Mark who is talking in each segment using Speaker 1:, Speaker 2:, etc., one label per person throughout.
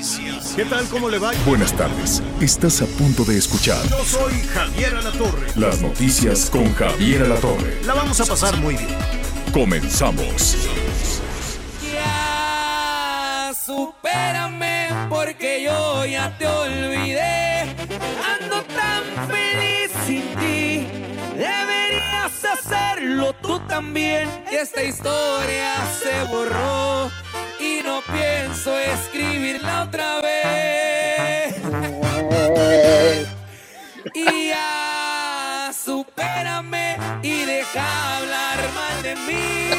Speaker 1: noticias.
Speaker 2: ¿Qué tal? ¿Cómo le va?
Speaker 3: Buenas tardes. Estás a punto de escuchar
Speaker 2: Yo soy Javier Alatorre.
Speaker 3: las noticias con Javier Alatorre.
Speaker 2: La vamos a pasar muy bien.
Speaker 3: Comenzamos.
Speaker 4: Ya, supérame porque yo ya te olvidé. Ando tan feliz sin ti. Deberías hacerlo tú también. Esta historia se borró no pienso escribirla otra vez. Y ya, supérame y deja hablar mal de mí.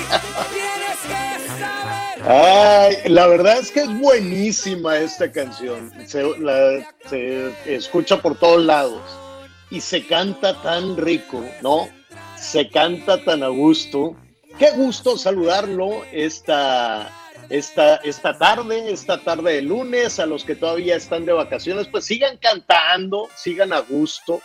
Speaker 4: Tienes que saber.
Speaker 5: Ay, la verdad es que es buenísima esta canción. Se, la- se escucha por todos lados y se canta tan rico, ¿no? Se canta tan a gusto. Qué gusto saludarlo esta, esta, esta tarde, esta tarde de lunes. A los que todavía están de vacaciones, pues sigan cantando, sigan a gusto,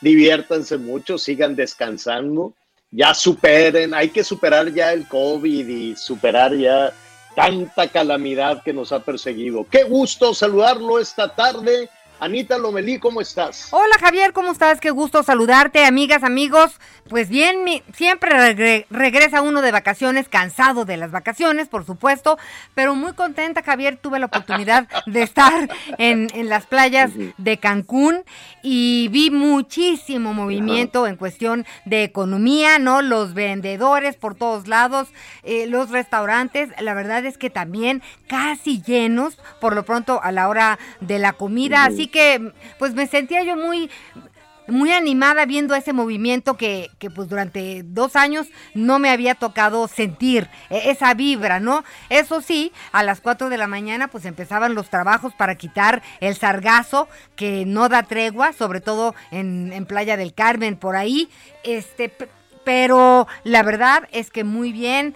Speaker 5: diviértanse mucho, sigan descansando. Ya superen, hay que superar ya el COVID y superar ya tanta calamidad que nos ha perseguido. Qué gusto saludarlo esta tarde. Anita Lomelí, ¿cómo estás?
Speaker 6: Hola Javier, ¿cómo estás? Qué gusto saludarte, amigas, amigos. Pues bien, mi- siempre regre- regresa uno de vacaciones, cansado de las vacaciones, por supuesto, pero muy contenta, Javier. Tuve la oportunidad de estar en, en las playas de Cancún y vi muchísimo movimiento en cuestión de economía, ¿no? Los vendedores por todos lados, eh, los restaurantes, la verdad es que también casi llenos, por lo pronto a la hora de la comida. Así que, pues me sentía yo muy muy animada viendo ese movimiento que, que, pues durante dos años no me había tocado sentir, e- esa vibra, ¿no? Eso sí, a las 4 de la mañana pues empezaban los trabajos para quitar el sargazo que no da tregua, sobre todo en, en Playa del Carmen, por ahí, este... Pero la verdad es que muy bien,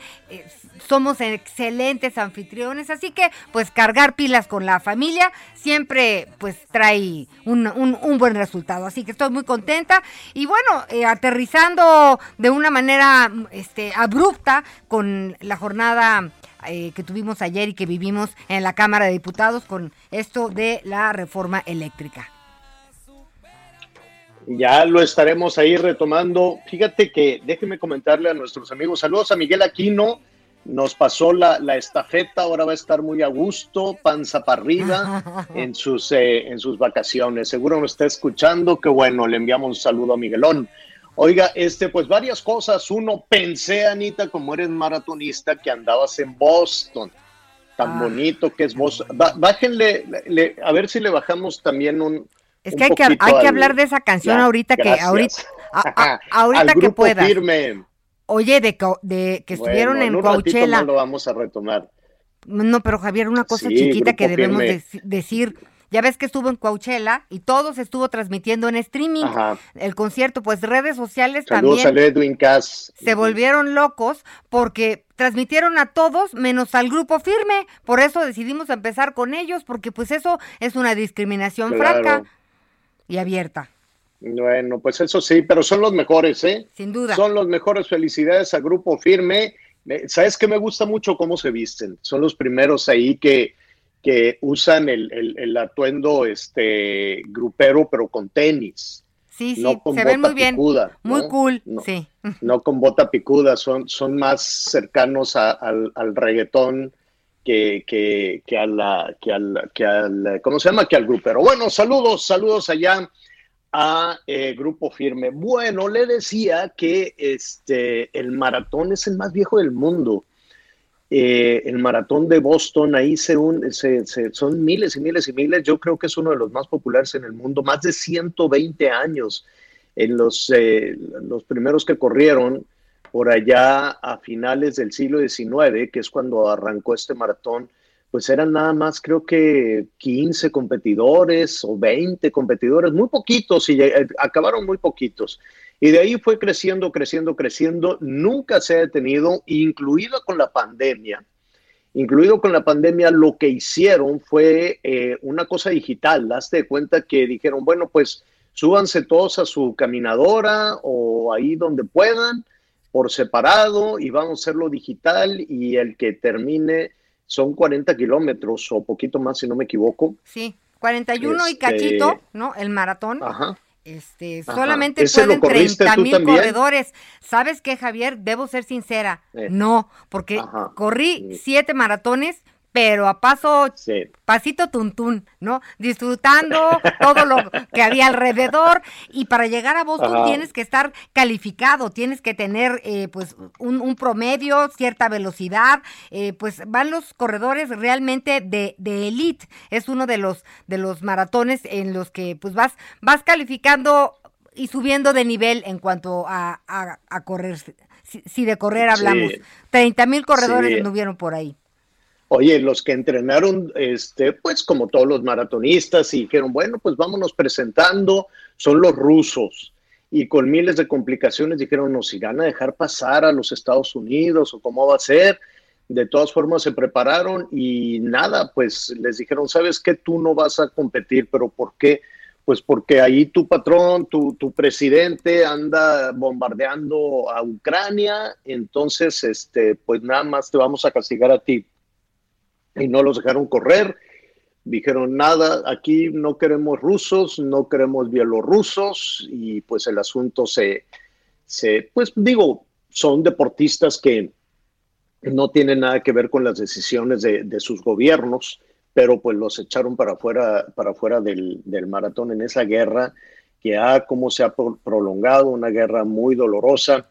Speaker 6: somos excelentes anfitriones, así que pues cargar pilas con la familia siempre pues trae un, un- buen resultado. Así que estoy muy contenta y bueno, eh, aterrizando de una manera este, abrupta con la jornada eh, que tuvimos ayer y que vivimos en la Cámara de Diputados con esto de la reforma eléctrica.
Speaker 5: Ya lo estaremos ahí retomando. Fíjate que déjeme comentarle a nuestros amigos. Saludos a Miguel Aquino. Nos pasó la, la estafeta, ahora va a estar muy a gusto, panza para arriba en sus, eh, en sus vacaciones. Seguro nos está escuchando, que bueno, le enviamos un saludo a Miguelón. Oiga, este, pues varias cosas. Uno, pensé, Anita, como eres maratonista, que andabas en Boston. Tan
Speaker 6: Ah.
Speaker 5: bonito que es Boston. Bájenle, le- a ver si le bajamos también un,
Speaker 6: Es
Speaker 5: un
Speaker 6: que hay que, hay que hablar de esa canción
Speaker 5: Ya,
Speaker 6: ahorita que ahorita, a- a-
Speaker 5: Al
Speaker 6: ahorita que
Speaker 5: firme.
Speaker 6: Oye, de, de que estuvieron
Speaker 5: Bueno,
Speaker 6: en
Speaker 5: ratito
Speaker 6: Coachella.
Speaker 5: más lo vamos a retomar.
Speaker 6: No, pero Javier, una cosa
Speaker 5: Sí,
Speaker 6: chiquita que debemos decir. Ya ves que estuvo en Coachella y todo se estuvo transmitiendo en streaming.
Speaker 5: Ajá.
Speaker 6: El concierto, pues redes sociales
Speaker 5: Saludos
Speaker 6: también
Speaker 5: a Edwin Cass.
Speaker 6: se volvieron locos porque transmitieron a todos menos al grupo firme. Por eso decidimos empezar con ellos, porque pues eso es una discriminación
Speaker 5: Claro.
Speaker 6: franca y abierta,
Speaker 5: Bueno, pues eso sí, pero son los mejores, ¿eh?
Speaker 6: sin duda.
Speaker 5: Son los mejores. Felicidades a Grupo Firme. Me- ¿Sabes qué me gusta mucho cómo se visten? Son los primeros ahí que, que usan el, el- el atuendo este grupero, pero con tenis.
Speaker 6: Sí, sí,
Speaker 5: no con
Speaker 6: se ven
Speaker 5: bota
Speaker 6: muy bien.
Speaker 5: picuda,
Speaker 6: Muy
Speaker 5: ¿no?
Speaker 6: cool,
Speaker 5: No.
Speaker 6: sí.
Speaker 5: no con bota picuda, son, son más cercanos a- al, al reggaetón que, que, que, a la, que, al, que al, ¿cómo se llama? Que al grupero. Bueno, saludos, saludos allá a eh, Grupo Firme. Bueno, le decía que este, el maratón es el más viejo del mundo. Eh, el maratón de Boston, ahí se, un- se- son miles y miles y miles. Yo creo que es uno de los más populares en el mundo, más de 120 años. En los, eh, los primeros que corrieron, por allá a finales del siglo XIX, que es cuando arrancó este maratón, pues eran nada más creo que 15 competidores o 20 competidores, muy poquitos y eh, acabaron muy poquitos. Y de ahí fue creciendo, creciendo, creciendo, nunca se ha detenido, incluido con la pandemia. Incluido con la pandemia, lo que hicieron fue eh, una cosa digital. Hazte cuenta que dijeron, bueno, pues súbanse todos a su caminadora o ahí donde puedan, por separado, y vamos a hacerlo digital. Y el que termine son 40 kilómetros o poquito más, si no me equivoco.
Speaker 6: Sí, 41 y
Speaker 5: Este,
Speaker 6: cachito, ¿no? El maratón.
Speaker 5: Ajá.
Speaker 6: Este,
Speaker 5: Ajá.
Speaker 6: solamente
Speaker 5: ¿Ese lo
Speaker 6: pueden
Speaker 5: corriste
Speaker 6: 30
Speaker 5: tú
Speaker 6: mil
Speaker 5: también?
Speaker 6: corredores. ¿Sabes qué, Javier? Debo ser sincera.
Speaker 5: Eh.
Speaker 6: No, porque
Speaker 5: Ajá.
Speaker 6: corrí siete maratones, pero a paso
Speaker 5: Sí.
Speaker 6: pasito tuntún, ¿no? Disfrutando todo lo que había alrededor y para llegar a Boston
Speaker 5: Ajá.
Speaker 6: tienes que estar calificado, tienes que tener eh, pues un, un promedio, cierta velocidad, eh, pues van los corredores realmente de, de elite, es uno de los de los maratones en los que pues vas vas calificando y subiendo de nivel en cuanto a, a- a correr, si, si de correr
Speaker 5: Sí.
Speaker 6: hablamos, 30 mil corredores
Speaker 5: Sí.
Speaker 6: anduvieron por ahí.
Speaker 5: Oye, los que entrenaron, este, pues como todos los maratonistas, y dijeron, bueno, pues vámonos presentando, son los rusos. Y con miles de complicaciones dijeron, nos irán a dejar pasar a los Estados Unidos o cómo va a ser. De todas formas se prepararon y nada, pues les dijeron, sabes que tú no vas a competir, pero ¿por qué? Pues porque ahí tu patrón, tu, tu presidente anda bombardeando a Ucrania, entonces, este, pues nada más te vamos a castigar a ti y no los dejaron correr. Dijeron, nada, aquí no queremos rusos, no queremos bielorrusos y pues el asunto se, se, pues digo, son deportistas que no tienen nada que ver con las decisiones de, de sus gobiernos, pero pues los echaron para afuera, para afuera del, del maratón en esa guerra que ha, como se ha pro- prolongado, una guerra muy dolorosa,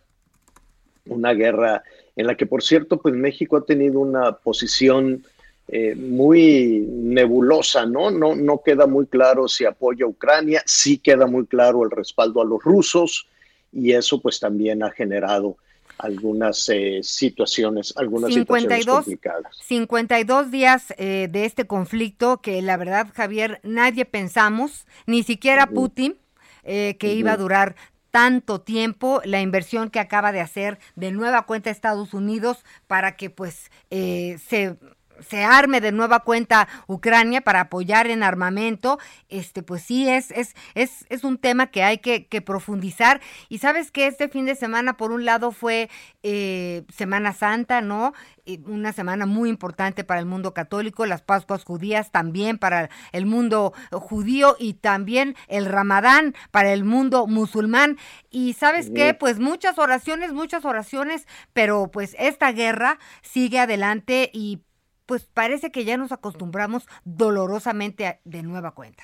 Speaker 5: una guerra en la que, por cierto, pues México ha tenido una posición eh, muy nebulosa, ¿no? ¿no? No queda muy claro si apoya a Ucrania, sí queda muy claro el respaldo a los rusos y eso pues también ha generado algunas eh, situaciones, algunas situaciones
Speaker 6: 52,
Speaker 5: complicadas.
Speaker 6: 52 días eh, de este conflicto que la verdad, Javier, nadie pensamos, ni siquiera Putin, eh, que iba a durar tanto tiempo la inversión que acaba de hacer de nueva cuenta Estados Unidos para que pues eh, se se arme de nueva cuenta Ucrania para apoyar en armamento, este, pues sí, es, es, es, es un tema que hay que, que profundizar. Y sabes que este fin de semana, por un lado, fue eh, Semana Santa, ¿no? Una semana muy importante para el mundo católico, las Pascuas judías también para el mundo judío y también el Ramadán para el mundo musulmán. Y sabes qué, pues muchas oraciones, muchas oraciones, pero pues esta guerra sigue adelante y pues parece que ya nos acostumbramos dolorosamente a- de nueva cuenta.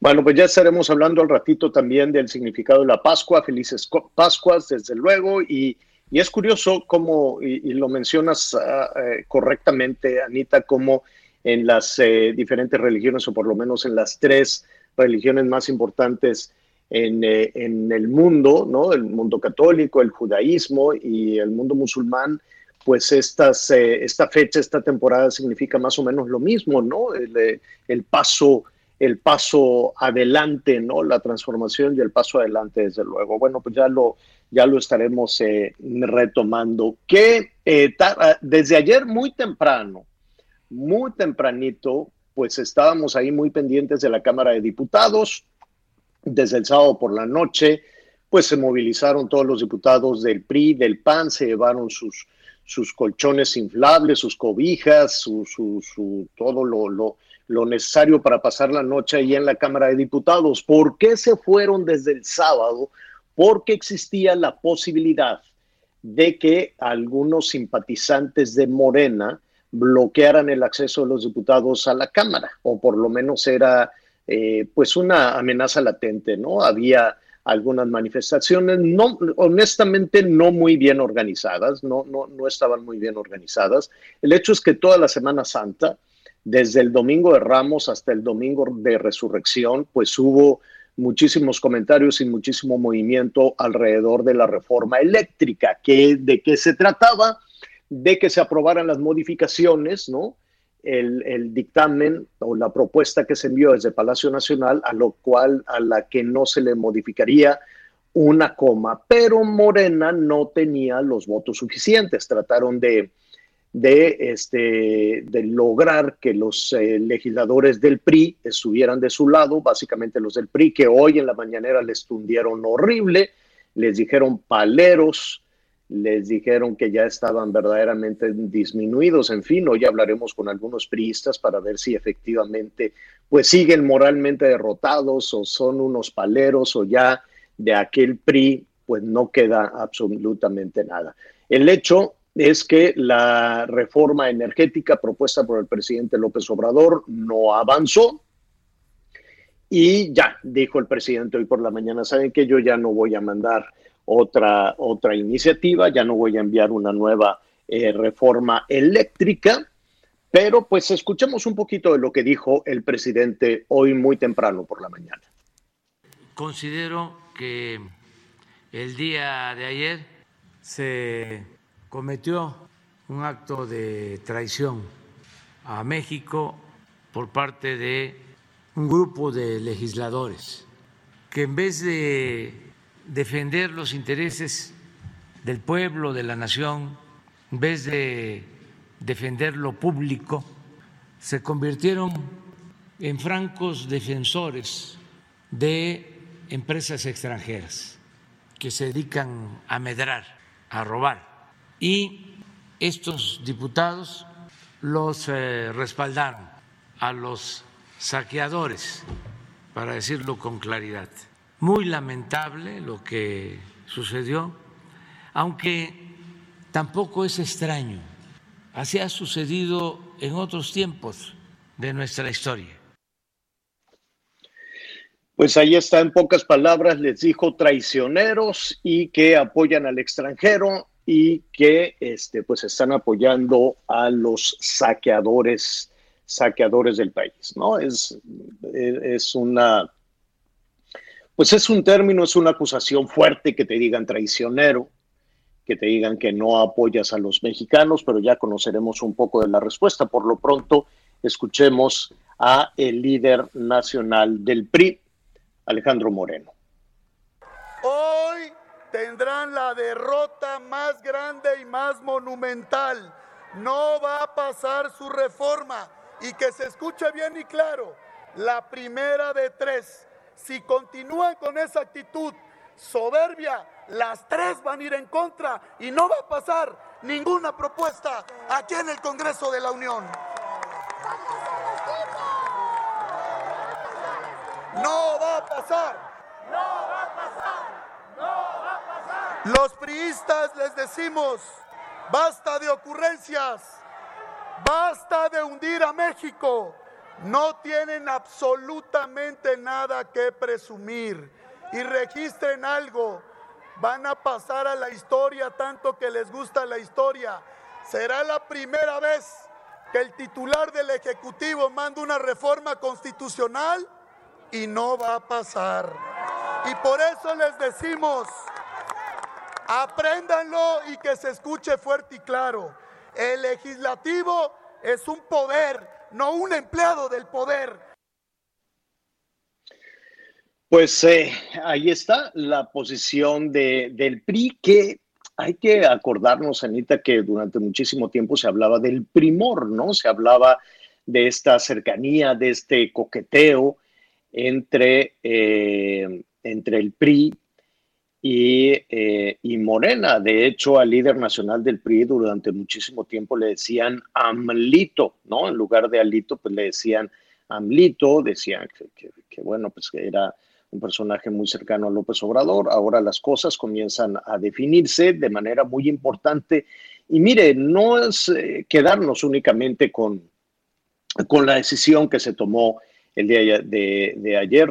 Speaker 5: Bueno, pues ya estaremos hablando al ratito también del significado de la Pascua, felices Pascuas, desde luego, y, y es curioso cómo, y, y lo mencionas ah, eh, correctamente, Anita, como en las eh, diferentes religiones, o por lo menos en las tres religiones más importantes en, eh, en el mundo, ¿no? El mundo católico, el judaísmo y el mundo musulmán, pues estas, eh, esta fecha, esta temporada significa más o menos lo mismo, ¿no? El, eh, el paso el paso adelante, ¿no? La transformación y el paso adelante, desde luego. Bueno, pues ya lo, ya lo estaremos eh, retomando. Que ah, desde ayer muy temprano, muy tempranito, pues estábamos ahí muy pendientes de la Cámara de Diputados. Desde el sábado por la noche, pues se movilizaron todos los diputados del PRI, del PAN, se llevaron sus, sus colchones inflables, sus cobijas, su, su, todo lo, lo, lo necesario para pasar la noche ahí en la Cámara de Diputados. ¿Por qué se fueron desde el sábado? Porque existía la posibilidad de que algunos simpatizantes de Morena bloquearan el acceso de los diputados a la Cámara, o por lo menos era eh, pues una amenaza latente, ¿no? Había algunas manifestaciones, no, honestamente no muy bien organizadas, no, no, no estaban muy bien organizadas. El hecho es que toda la Semana Santa, desde el domingo de Ramos hasta el domingo de Resurrección, pues hubo muchísimos comentarios y muchísimo movimiento alrededor de la reforma eléctrica, que de qué se trataba, de que se aprobaran las modificaciones, ¿no? El, dictamen o la propuesta que se envió desde Palacio Nacional, a lo cual a la que no se le modificaría una coma, pero Morena no tenía los votos suficientes. Trataron de, de, este, de lograr que los eh, legisladores del PRI estuvieran de su lado, básicamente los del PRI, que hoy en la mañanera les tundieron horrible, les dijeron paleros, les dijeron que ya estaban verdaderamente disminuidos, en fin, hoy hablaremos con algunos priistas para ver si efectivamente pues siguen moralmente derrotados o son unos paleros o ya de aquel PRI pues no queda absolutamente nada. El hecho es que la reforma energética propuesta por el presidente López Obrador no avanzó y ya, dijo el presidente hoy por la mañana, saben que yo ya no voy a mandar otra, otra iniciativa, ya no voy a enviar una nueva eh, reforma eléctrica, pero pues escuchemos un poquito de lo que dijo el presidente hoy muy temprano por la mañana.
Speaker 7: Considero que el día de ayer se cometió un acto de traición a México por parte de un grupo de legisladores que en vez de defender los intereses del pueblo, de la nación, en vez de defender lo público, se convirtieron en francos defensores de empresas extranjeras que se dedican a medrar, a robar y estos diputados los eh, respaldaron a los saqueadores, para decirlo con claridad. Muy lamentable lo que sucedió, aunque tampoco es extraño. Así ha sucedido en otros tiempos de nuestra historia.
Speaker 5: Pues ahí está, en pocas palabras, les dijo traicioneros y que apoyan al extranjero y que este, pues están apoyando a los saqueadores, saqueadores del país, ¿no? Es, es una, pues es un término, es una acusación fuerte que te digan traicionero, que te digan que no apoyas a los mexicanos, pero ya conoceremos un poco de la respuesta. Por lo pronto, escuchemos a el líder nacional del PRI, Alejandro Moreno.
Speaker 8: Hoy tendrán la derrota más grande y más monumental. No va a pasar su reforma y que se escuche bien y claro, la primera de tres. Si continúan con esa actitud soberbia, las tres van a ir en contra y no va a pasar ninguna propuesta aquí en el Congreso de la Unión. No va a pasar. No va a pasar. Los priistas les decimos, basta de ocurrencias, basta de hundir a México. No tienen absolutamente nada que presumir y registren algo. Van a pasar a la historia tanto que les gusta la historia. Será la primera vez que el titular del Ejecutivo manda una reforma constitucional y no va a pasar. Y por eso les decimos, Apréndanlo y que se escuche fuerte y claro. El legislativo es un poder, no un empleado del poder.
Speaker 5: Pues eh, ahí está la posición de, del PRI, que hay que acordarnos, Anita, que durante muchísimo tiempo se hablaba del primor, ¿no? Se hablaba de esta cercanía, de este coqueteo entre, eh, entre el PRI y, eh, y, Morena. De hecho, al líder nacional del PRI durante muchísimo tiempo le decían Amlito, ¿no? En lugar de Alito, pues le decían Amlito, decían que, bueno, pues que era un personaje muy cercano a López Obrador. Ahora las cosas comienzan a definirse de manera muy importante. Y mire, no es eh, quedarnos únicamente con, con la decisión que se tomó el día de, ayer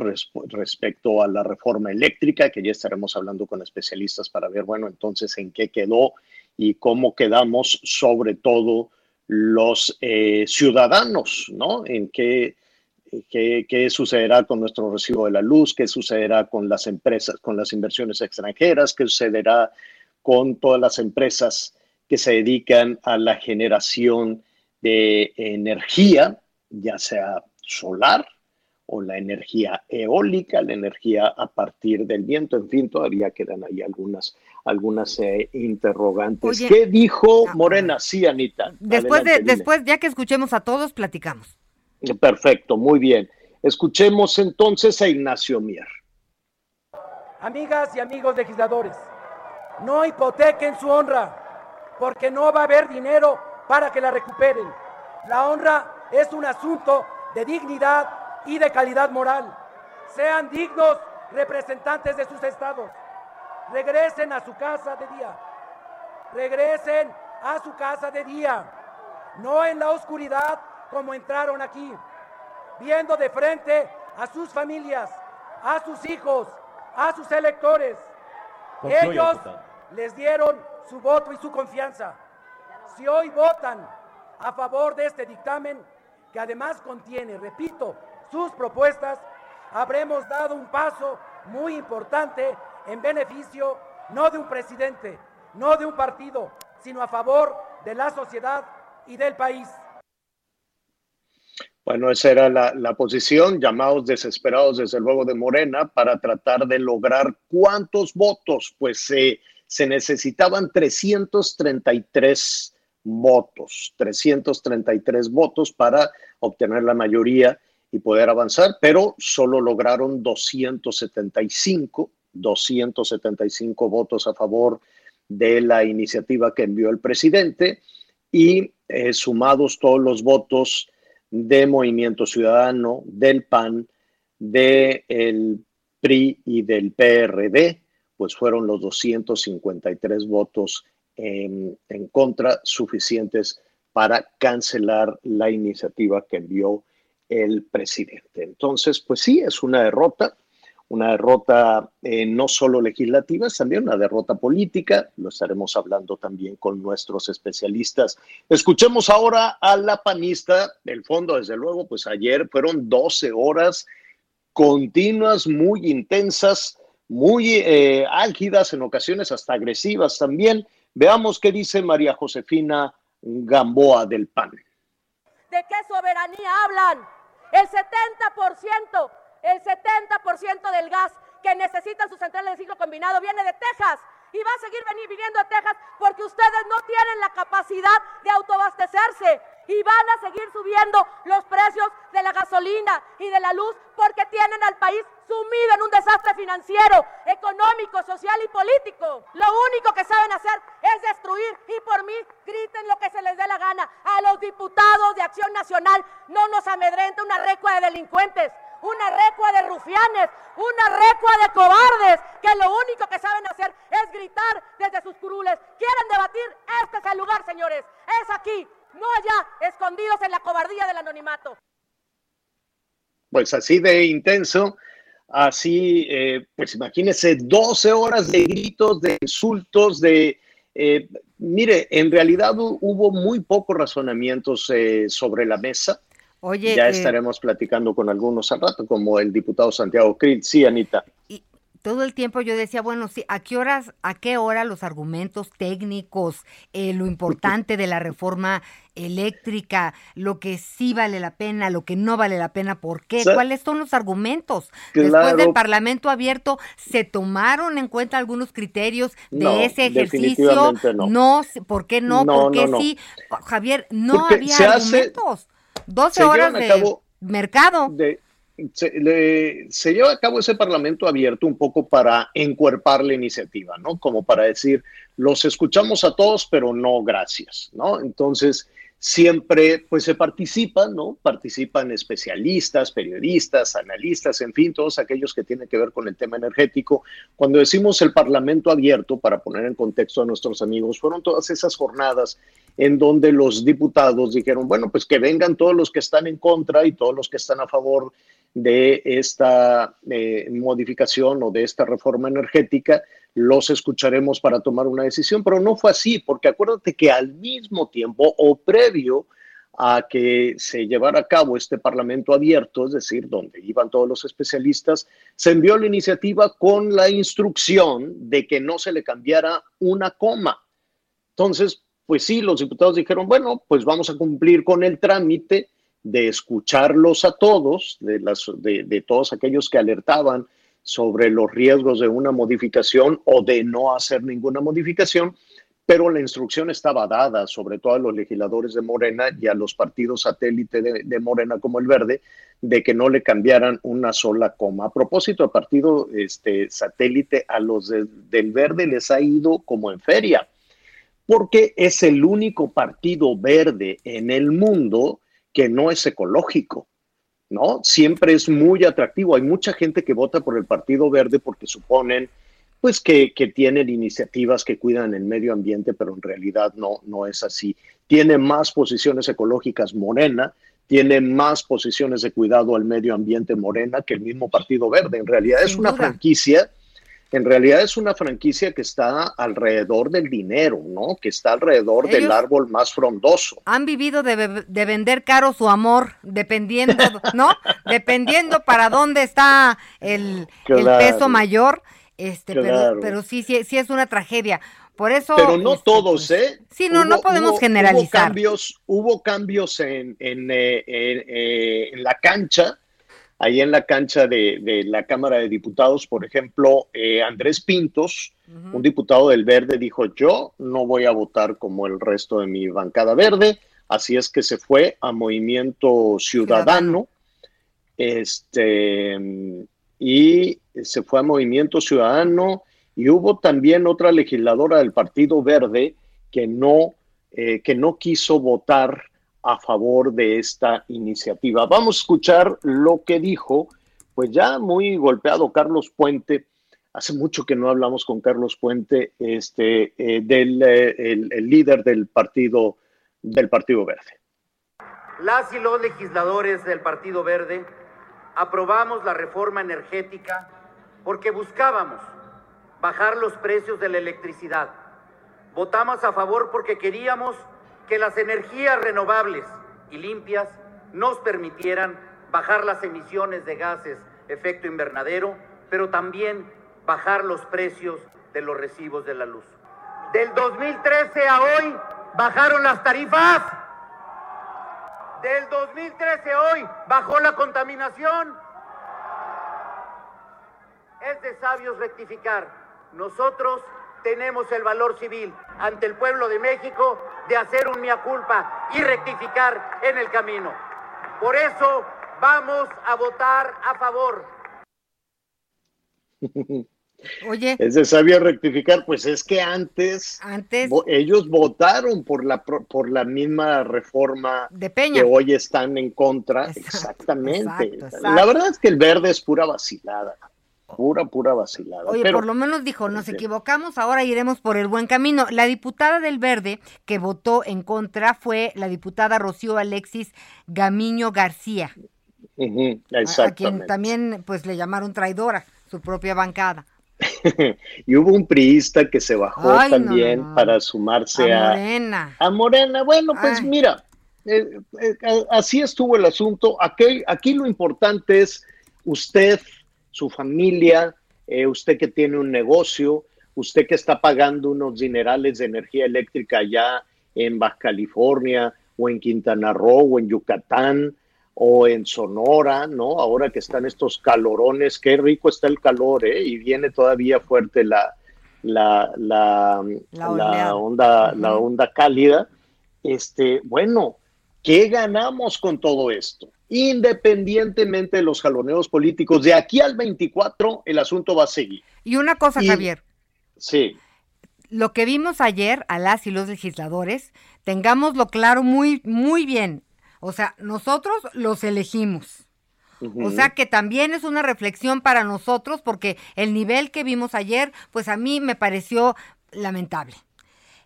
Speaker 5: respecto a la reforma eléctrica, que ya estaremos hablando con especialistas para ver, bueno, entonces en qué quedó y cómo quedamos, sobre todo los eh, ciudadanos, ¿no? En qué, ¿Qué, ¿Qué, sucederá con nuestro recibo de la luz? ¿Qué sucederá con las empresas, con las inversiones extranjeras? ¿Qué sucederá con todas las empresas que se dedican a la generación de energía, ya sea solar o la energía eólica, la energía a partir del viento, en fin, todavía quedan ahí algunas, algunas eh, interrogantes. ¿Qué dijo Morena? Sí, Anita.
Speaker 6: Después, de, después, ya que escuchemos a todos, platicamos.
Speaker 5: Perfecto, muy bien. Escuchemos entonces a Ignacio Mier.
Speaker 9: Amigas y amigos legisladores, no hipotequen su honra, porque no va a haber dinero para que la recuperen. La honra es un asunto de dignidad y de calidad moral. Sean dignos representantes de sus estados. Regresen a su casa de día. Regresen a su casa de día. No en la oscuridad como entraron aquí. Viendo de frente a sus familias, a sus hijos, a sus electores. Ellos les dieron su voto y su confianza. Si hoy votan a favor de este dictamen, que además contiene, repito, sus propuestas, habremos dado un paso muy importante en beneficio no de un presidente, no de un partido, sino a favor de la sociedad y del país.
Speaker 5: Bueno, esa era la, posición, llamados desesperados desde luego de Morena para tratar de lograr cuántos votos, pues se necesitaban 333 votos, 333 votos para obtener la mayoría y poder avanzar, pero solo lograron 275, 275 votos a favor de la iniciativa que envió el presidente y eh, sumados todos los votos de Movimiento Ciudadano, del PAN, del PRI y del PRD, pues fueron los 253 votos en, contra suficientes para cancelar la iniciativa que envió el presidente. Entonces, pues sí, es una derrota, una derrota eh, no solo legislativa, es también una derrota política. Lo estaremos hablando también con nuestros especialistas. Escuchemos ahora a la panista del fondo, desde luego, pues ayer fueron 12 horas continuas, muy intensas, muy eh, álgidas, en ocasiones hasta agresivas también, Veamos qué dice María Josefina Gamboa del PAN.
Speaker 10: ¿De qué soberanía hablan? El 70%, el 70% del gas que necesitan sus centrales de ciclo combinado viene de Texas y va a seguir viniendo a Texas porque ustedes no tienen la capacidad de autoabastecerse y van a seguir subiendo los precios de la gasolina y de la luz porque tienen al país sumido en un desastre financiero, económico, social y político. Lo único que saben hacer es destruir y por mí griten lo que se les dé la gana. A los diputados de Acción Nacional no nos amedrenta una recua de delincuentes, una recua de rufianes, una recua de cobardes que lo único que saben hacer es gritar desde sus curules. ¿Quieren debatir? Este es el lugar, señores. Es aquí, no allá, escondidos en la cobardía del anonimato.
Speaker 5: Pues así de intenso, así, eh, pues imagínense, 12 horas de gritos, de insultos, de... Eh, mire, en realidad hubo muy pocos razonamientos eh, sobre la mesa. Oye, ya estaremos platicando con algunos al rato, como el diputado Santiago Krill. Sí, Anita
Speaker 6: todo el tiempo yo decía, bueno, sí, ¿a qué horas, a qué hora los argumentos técnicos, eh, lo importante de la reforma eléctrica, lo que sí vale la pena, lo que no vale la pena, ¿por qué? ¿Cuáles son los argumentos? Después del Parlamento abierto, ¿se tomaron en cuenta algunos criterios de ese ejercicio? No. ¿por qué no? ¿Por qué sí? Javier, no había argumentos. 12 horas de mercado
Speaker 5: se, se, lleva a cabo ese parlamento abierto un poco para encuerpar la iniciativa, ¿no? Como para decir, los escuchamos a todos, pero no gracias, ¿no? Entonces, siempre pues se participan, ¿no? Participan especialistas, periodistas, analistas, en fin, todos aquellos que tienen que ver con el tema energético. Cuando decimos el Parlamento abierto, para poner en contexto a nuestros amigos, fueron todas esas jornadas en donde los diputados dijeron, bueno, pues que vengan todos los que están en contra y todos los que están a favor de esta eh, modificación o de esta reforma energética los escucharemos para tomar una decisión, pero no fue así, porque acuérdate que al mismo tiempo o previo a que se llevara a cabo este parlamento abierto, es decir, donde iban todos los especialistas, se envió la iniciativa con la instrucción de que no se le cambiara una coma. Entonces, pues sí, los diputados dijeron, bueno, pues vamos a cumplir con el trámite de escucharlos a todos, de, las, de, de todos aquellos que alertaban sobre los riesgos de una modificación o de no hacer ninguna modificación, pero la instrucción estaba dada, sobre todo a los legisladores de Morena y a los partidos satélite de, Morena como el Verde, de que no le cambiaran una sola coma. A propósito, al partido este, satélite, a los del Verde les ha ido como en feria, porque es el único partido verde en el mundo que no es ecológico. ¿No? Siempre es muy atractivo. Hay mucha gente que vota por el Partido Verde porque suponen pues que, tienen iniciativas que cuidan el medio ambiente, pero en realidad no, no es así. Tiene más posiciones ecológicas Morena, tiene más posiciones de cuidado al medio ambiente Morena que el mismo Partido Verde. En realidad es una franquicia, en realidad es una franquicia que está alrededor del dinero, ¿no? Que está alrededor del árbol más frondoso.
Speaker 6: Han vivido de, vender caro su amor, dependiendo, ¿no? dependiendo para dónde está el, el peso mayor este, pero, pero sí, sí, sí es una tragedia. Por eso.
Speaker 5: Pero no este, todos,
Speaker 6: pues,
Speaker 5: ¿eh?
Speaker 6: Sí, no, no podemos generalizar.
Speaker 5: Hubo cambios, hubo cambios en, en, eh, eh, en, la cancha, ahí en la cancha de, de, la Cámara de Diputados, por ejemplo, eh, Andrés Pintos, un diputado del Verde, dijo: Yo no voy a votar como el resto de mi bancada verde. Así es que se fue a Movimiento Ciudadano. Ciudadano. Este y se fue a Movimiento Ciudadano y hubo también otra legisladora del Partido Verde que no, eh, que no quiso votar a favor de esta iniciativa. Vamos a escuchar lo que dijo, pues ya muy golpeado Carlos Puente. Hace mucho que no hablamos con Carlos Puente, este, eh, del eh, el líder del partido, del Partido Verde.
Speaker 11: Las y los legisladores del Partido Verde aprobamos la reforma energética porque buscábamos bajar los precios de la electricidad. Votamos a favor porque queríamos que las energías renovables y limpias nos permitieran bajar las emisiones de gases efecto invernadero, pero también bajar los precios de los recibos de la luz. Del 2013 a hoy bajaron las tarifas del 2013 hoy bajó la contaminación. Es de sabios rectificar. Nosotros tenemos el valor civil ante el pueblo de México de hacer un mea culpa y rectificar en el camino. Por eso vamos a votar a favor.
Speaker 6: Oye.
Speaker 5: Es de sabio rectificar, pues es que antes,
Speaker 6: antes
Speaker 5: ellos votaron por la por la misma reforma
Speaker 6: de Peña.
Speaker 5: que hoy están en contra. Exactamente. La verdad es que el verde es pura vacilada. Pura, pura vacilada.
Speaker 6: Oye, por lo menos dijo, nos equivocamos, ahora iremos por el buen camino. La diputada del Verde que votó en contra fue la diputada Rocío Alexis Gamiño García. a, quien también pues le llamaron traidora, su propia bancada.
Speaker 5: y hubo un priista que se bajó también para sumarse a,
Speaker 6: Morena.
Speaker 5: A Morena. Bueno, pues mira, eh, eh, así estuvo el asunto. Aquí, aquí lo importante es usted, su familia, eh, usted que tiene un negocio, usted que está pagando unos dinerales de energía eléctrica allá en Baja California o en Quintana Roo o en Yucatán o en Sonora, ¿no? Ahora que están estos calorones, qué rico está el calor, ¿eh? Y viene todavía fuerte la, la, la, la, onda, la onda cálida. Este, bueno, ¿qué ganamos con todo esto? Independientemente de los jaloneos políticos, de aquí al 24 el asunto va a seguir.
Speaker 6: Y una cosa, Javier.
Speaker 5: Sí.
Speaker 6: Lo que vimos ayer a las y los legisladores, tengámoslo claro muy, muy bien, o sea, nosotros los elegimos. O sea que también es una reflexión para nosotros porque el nivel que vimos ayer, pues a mí me pareció lamentable.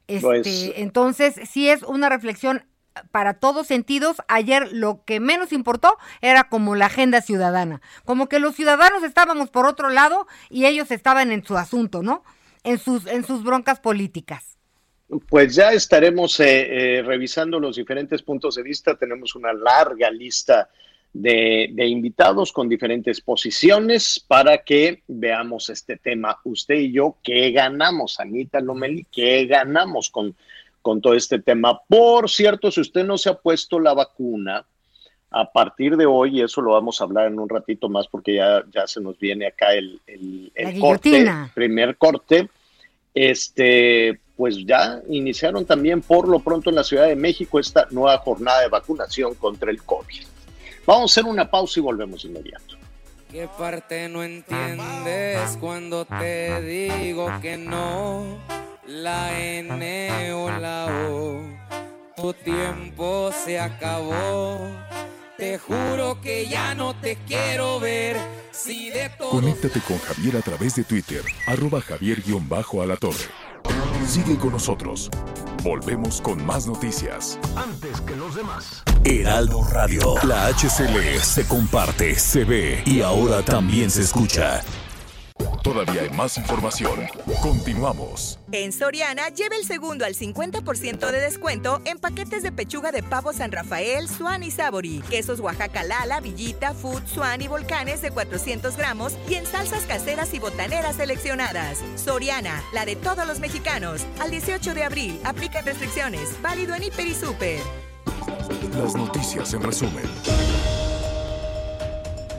Speaker 5: Pues,
Speaker 6: este, entonces, sí es una reflexión para todos sentidos. Ayer lo que menos importó era como la agenda ciudadana, como que los ciudadanos estábamos por otro lado y ellos estaban en su asunto, ¿no? En sus en sus broncas políticas.
Speaker 12: Pues ya estaremos eh, eh, revisando los diferentes puntos de vista. Tenemos una larga lista de, de, invitados con diferentes posiciones para que veamos este tema. Usted y yo, ¿qué ganamos, Anita Lomeli? ¿Qué ganamos con, con todo este tema? Por cierto, si usted no se ha puesto la vacuna, a partir de hoy, y eso lo vamos a hablar en un ratito más porque ya, ya se nos viene acá el, el, el corte, primer corte, este, pues ya iniciaron también por lo pronto en la Ciudad de México esta nueva jornada de vacunación contra el COVID. Vamos a hacer una pausa y volvemos inmediato.
Speaker 4: ¿Qué parte no entiendes cuando te digo que no? La N o la O, tu tiempo se acabó. Te juro que ya no te quiero ver. Si de todo...
Speaker 3: Conéctate con Javier a través de Twitter, arroba javier-alatorre. Sigue con nosotros. Volvemos con más noticias.
Speaker 13: Antes que los demás.
Speaker 14: Heraldo Radio. La HCL se comparte, se ve y ahora también se escucha.
Speaker 3: Todavía hay más información. Continuamos.
Speaker 15: En Soriana, lleve el segundo al 50% de descuento en paquetes de pechuga de pavo San Rafael, Swan y Sabori, quesos Oaxaca Lala, Villita, Food, Swan y Volcanes de 400 gramos y en salsas caseras y botaneras seleccionadas. Soriana, la de todos los mexicanos. Al 18 de abril, aplican restricciones. Válido en Hiper y Super.
Speaker 3: Las noticias en resumen.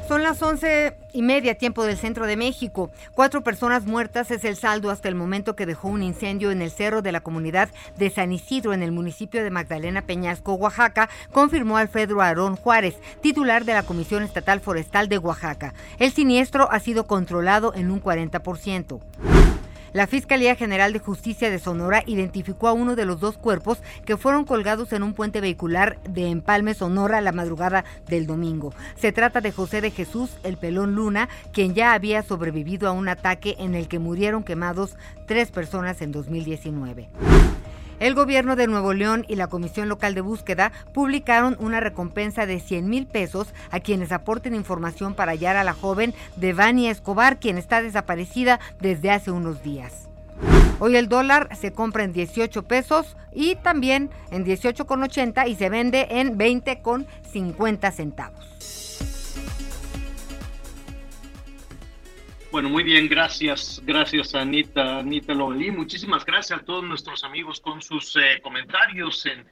Speaker 6: Son las once y media tiempo del centro de México. Cuatro personas muertas es el saldo hasta el momento que dejó un incendio en el cerro de la comunidad de San Isidro en el municipio de Magdalena Peñasco, Oaxaca, confirmó Alfredo Aarón Juárez, titular de la Comisión Estatal Forestal de Oaxaca. El siniestro ha sido controlado en un 40%. La Fiscalía General de Justicia de Sonora identificó a uno de los dos cuerpos que fueron colgados en un puente vehicular de Empalme, Sonora, la madrugada del domingo. Se trata de José de Jesús El Pelón Luna, quien ya había sobrevivido a un ataque en el que murieron quemados tres personas en 2019. El gobierno de Nuevo León y la Comisión Local de Búsqueda publicaron una recompensa de 100 mil pesos a quienes aporten información para hallar a la joven Devania Escobar, quien está desaparecida desde hace unos días. Hoy el dólar se compra en 18 pesos y también en 18,80 y se vende en 20,50 centavos.
Speaker 5: Bueno, muy bien, gracias, gracias Anita, Anita Loli. Muchísimas gracias a todos nuestros amigos con sus eh, comentarios en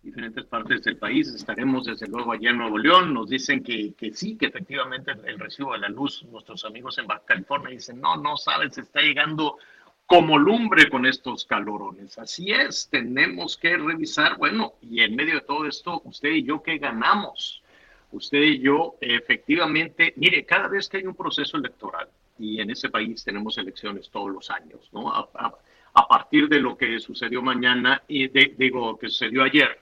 Speaker 5: diferentes partes del país. Estaremos desde luego allá en Nuevo León. Nos dicen que, que sí, que efectivamente el recibo de la luz, nuestros amigos en Baja California dicen, no, no sabes, está llegando como lumbre con estos calorones. Así es, tenemos que revisar, bueno, y en medio de todo esto, usted y yo, ¿qué ganamos? Usted y yo, efectivamente, mire, cada vez que hay un proceso electoral, y en ese país tenemos elecciones todos los años, ¿no? A, partir de lo que sucedió mañana, y digo, que sucedió ayer,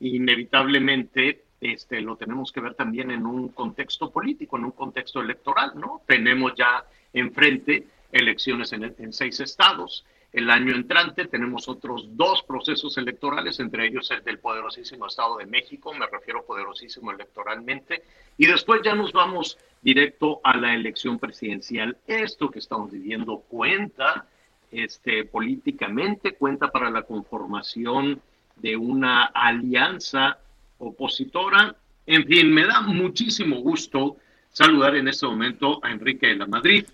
Speaker 5: inevitablemente este, lo tenemos que ver también en un contexto político, en un contexto electoral, ¿no? Tenemos ya enfrente elecciones en, en seis estados. El año entrante tenemos otros dos procesos electorales, entre ellos el del poderosísimo Estado de México, me refiero poderosísimo electoralmente, y después ya nos vamos directo a la elección presidencial. Esto que estamos viviendo cuenta este, políticamente, cuenta para la conformación de una alianza opositora. En fin, me da muchísimo gusto saludar en este momento a Enrique de la Madrid,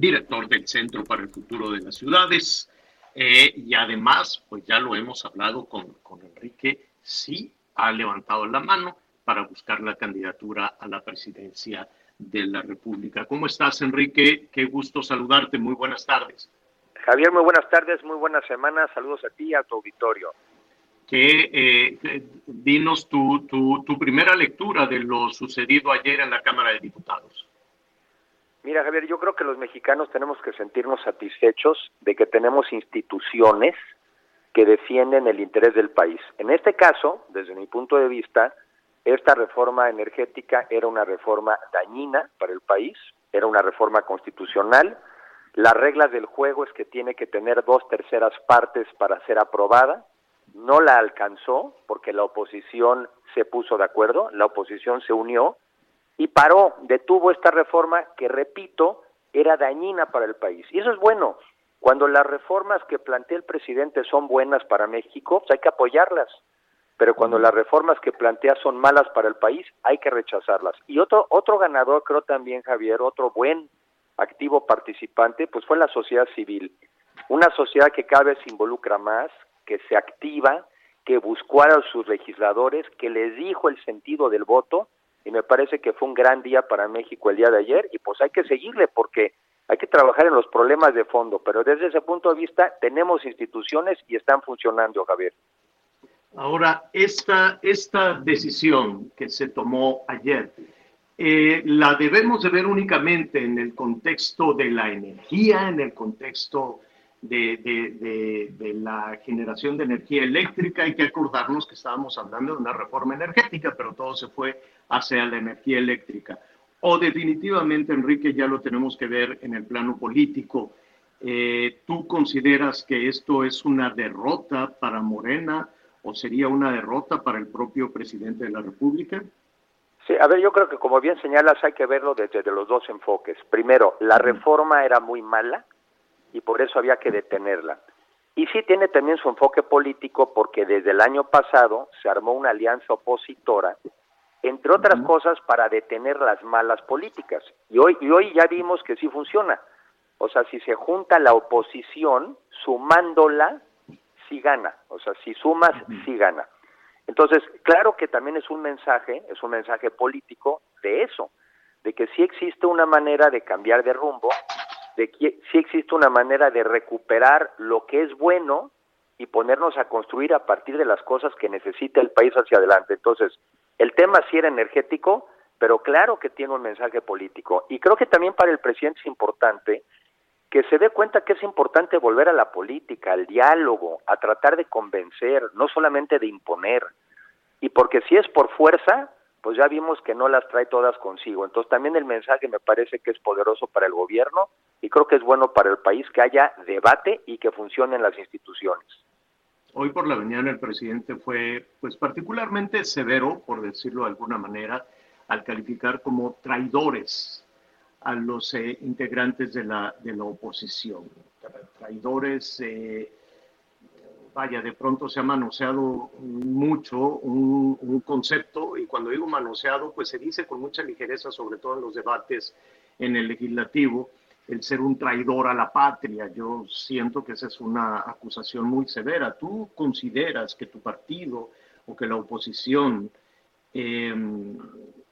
Speaker 5: director del Centro para el Futuro de las Ciudades. Eh, y además, pues ya lo hemos hablado con, con Enrique, sí ha levantado la mano para buscar la candidatura a la presidencia de la República. ¿Cómo estás, Enrique? Qué gusto saludarte. Muy buenas tardes.
Speaker 16: Javier, muy buenas tardes, muy buenas semanas. Saludos a ti y a tu auditorio.
Speaker 5: Que, eh, dinos tu, tu, tu primera lectura de lo sucedido ayer en la Cámara de Diputados.
Speaker 16: Mira, Javier, yo creo que los mexicanos tenemos que sentirnos satisfechos de que tenemos instituciones que defienden el interés del país. En este caso, desde mi punto de vista, esta reforma energética era una reforma dañina para el país, era una reforma constitucional. Las reglas del juego es que tiene que tener dos terceras partes para ser aprobada. No la alcanzó porque la oposición se puso de acuerdo, la oposición se unió y paró, detuvo esta reforma que, repito, era dañina para el país. Y eso es bueno. Cuando las reformas que plantea el presidente son buenas para México, pues hay que apoyarlas. Pero cuando las reformas que plantea son malas para el país, hay que rechazarlas. Y otro, otro ganador, creo también, Javier, otro buen activo participante, pues fue la sociedad civil. Una sociedad que cada vez se involucra más, que se activa, que buscó a sus legisladores, que les dijo el sentido del voto, y me parece que fue un gran día para México el día de ayer, y pues hay que seguirle porque hay que trabajar en los problemas de fondo, pero desde ese punto de vista tenemos instituciones y están funcionando, Javier.
Speaker 5: Ahora, esta, esta decisión que se tomó ayer, eh, la debemos de ver únicamente en el contexto de la energía, en el contexto de, la generación de energía eléctrica. Hay que acordarnos que estábamos hablando de una reforma energética, pero todo se fue hacia la energía eléctrica. O definitivamente, Enrique, ya lo tenemos que ver en el plano político. Eh, ¿Tú consideras que esto es una derrota para Morena o sería una derrota para el propio presidente de la República?
Speaker 16: Sí, a ver, yo creo que como bien señalas hay que verlo desde los dos enfoques. Primero, la reforma era muy mala y por eso había que detenerla. Y sí tiene también su enfoque político porque desde el año pasado se armó una alianza opositora, entre otras cosas, para detener las malas políticas. Y hoy, y hoy ya vimos que sí funciona. O sea, si se junta la oposición, sumándola, sí gana. O sea, si sumas, sí gana. Entonces, claro que también es un mensaje, es un mensaje político de eso, de que sí existe una manera de cambiar de rumbo, de que sí existe una manera de recuperar lo que es bueno y ponernos a construir a partir de las cosas que necesita el país hacia adelante. Entonces, el tema sí era energético, pero claro que tiene un mensaje político. Y creo que también para el presidente es importante que se dé cuenta que es importante volver a la política, al diálogo, a tratar de convencer, no solamente de imponer. Y porque si es por fuerza, pues ya vimos que no las trae todas consigo. Entonces también el mensaje me parece que es poderoso para el gobierno y creo que es bueno para el país que haya debate y que funcionen las instituciones.
Speaker 5: Hoy por la mañana el presidente fue pues particularmente severo, por decirlo de alguna manera, al calificar como traidores a los eh, integrantes de la, de la oposición. Traidores, eh, vaya, de pronto se ha manoseado mucho un, un, concepto y cuando digo manoseado, pues se dice con mucha ligereza, sobre todo en los debates en el legislativo, el ser un traidor a la patria. Yo siento que esa es una acusación muy severa. ¿Tú consideras que tu partido o que la oposición eh,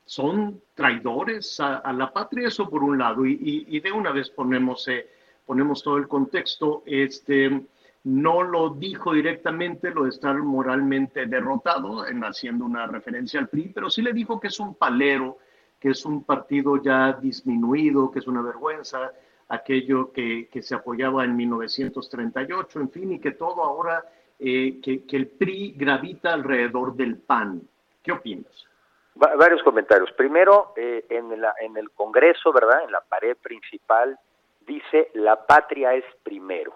Speaker 5: son traidores a, la patria, eso por un lado, y, de una vez ponemos, eh, ponemos todo el contexto, este, no lo dijo directamente lo de estar moralmente derrotado, en haciendo una referencia al PRI, pero sí le dijo que es un palero, que es un partido ya disminuido, que es una vergüenza, aquello que, que se apoyaba en 1938, en fin, y que todo ahora, eh, que, que el PRI gravita alrededor del PAN. ¿Qué opinas?
Speaker 16: varios comentarios. Primero, eh, en, la, en el Congreso, ¿verdad? En la pared principal dice la patria es primero.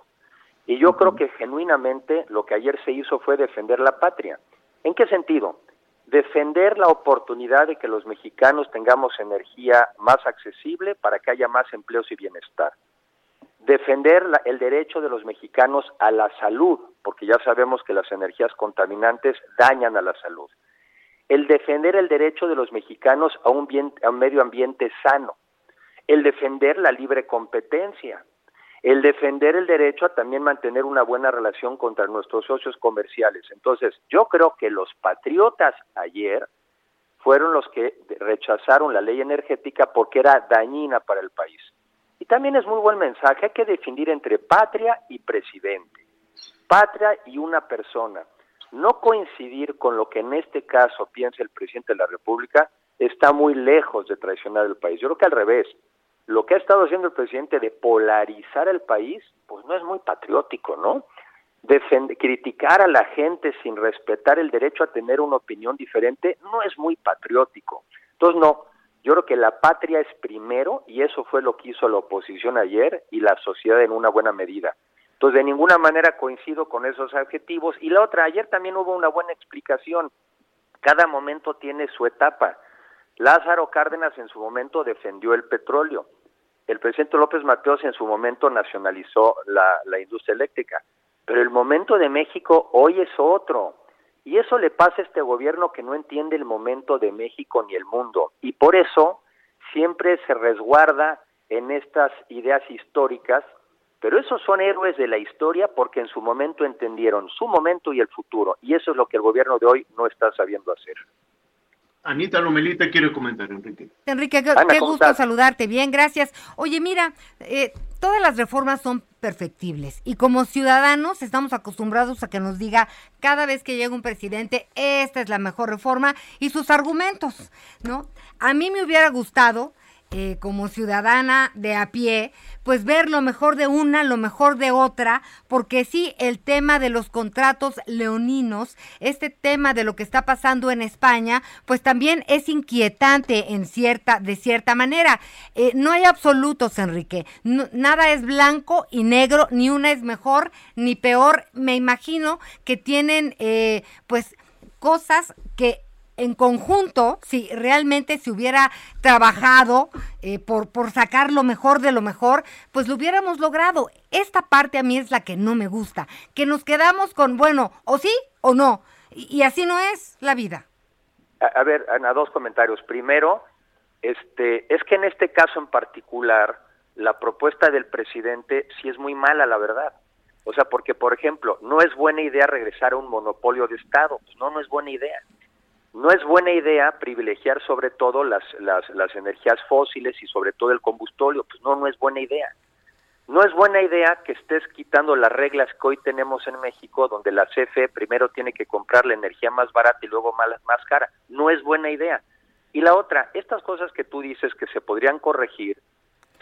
Speaker 16: Y yo creo que genuinamente lo que ayer se hizo fue defender la patria. ¿En qué sentido? Defender la oportunidad de que los mexicanos tengamos energía más accesible para que haya más empleos y bienestar. Defender el derecho de los mexicanos a la salud, porque ya sabemos que las energías contaminantes dañan a la salud. El defender el derecho de los mexicanos a un, a un medio ambiente sano, el defender la libre competencia, el defender el derecho a también mantener una buena relación contra nuestros socios comerciales. Entonces, yo creo que los patriotas ayer fueron los que rechazaron la ley energética porque era dañina para el país. Y también es muy buen mensaje, hay que definir entre patria y presidente, patria y una persona no coincidir con lo que en este caso piensa el presidente de la República está muy lejos de traicionar el país. Yo creo que al revés, lo que ha estado haciendo el presidente de polarizar el país, pues no es muy patriótico, ¿no? criticar a la gente sin respetar el derecho a tener una opinión diferente no es muy patriótico. Entonces, no, yo creo que la patria es primero y eso fue lo que hizo la oposición ayer y la sociedad en una buena medida. Entonces, de ninguna manera coincido con esos adjetivos. Y la otra, ayer también hubo una buena explicación. Cada momento tiene su etapa. Lázaro Cárdenas en su momento defendió el petróleo. El presidente López Mateos en su momento nacionalizó la, industria eléctrica, pero el momento de México hoy es otro. Y eso le pasa a este gobierno que no entiende el momento de México ni el mundo. Y por eso siempre se resguarda en estas ideas históricas, pero esos son héroes de la historia porque en su momento entendieron su momento y el futuro. Y eso es lo que el gobierno de hoy no está sabiendo hacer.
Speaker 17: Anita Lomelita quiere comentar, Enrique.
Speaker 6: Enrique, qué, qué gusto saludarte. Bien, gracias. Oye, mira, eh, todas las reformas son perfectibles y como ciudadanos estamos acostumbrados a que nos diga cada vez que llega un presidente, esta es la mejor reforma y sus argumentos, ¿no? A mí me hubiera gustado eh, como ciudadana de a pie, pues ver lo mejor de una, lo mejor de otra, porque sí, el tema de los contratos leoninos, este tema de lo que está pasando en España, pues también es inquietante en cierta, de cierta manera. Eh, no hay absolutos, Enrique. nada es blanco y negro, ni una es mejor ni peor. Me imagino que tienen, eh, pues, cosas que en conjunto, si realmente se hubiera trabajado eh, por, por sacar lo mejor de lo mejor, pues lo hubiéramos logrado. Esta parte a mí es la que no me gusta, que nos quedamos con, bueno, o sí o no, y, así no es la vida.
Speaker 16: A, ver, Ana, dos comentarios. Primero, este, es que en este caso en particular, la propuesta del presidente sí es muy mala, la verdad. O sea, porque, por ejemplo, no es buena idea regresar a un monopolio de Estado. No, no es buena idea. No es buena idea privilegiar sobre todo las, las, las energías fósiles y sobre todo el combustorio, pues no, no es buena idea. No es buena idea que estés quitando las reglas que hoy tenemos en México, donde la CFE primero tiene que comprar la energía más barata y luego más, más cara. No es buena idea. Y la otra, estas cosas que tú dices que se podrían corregir,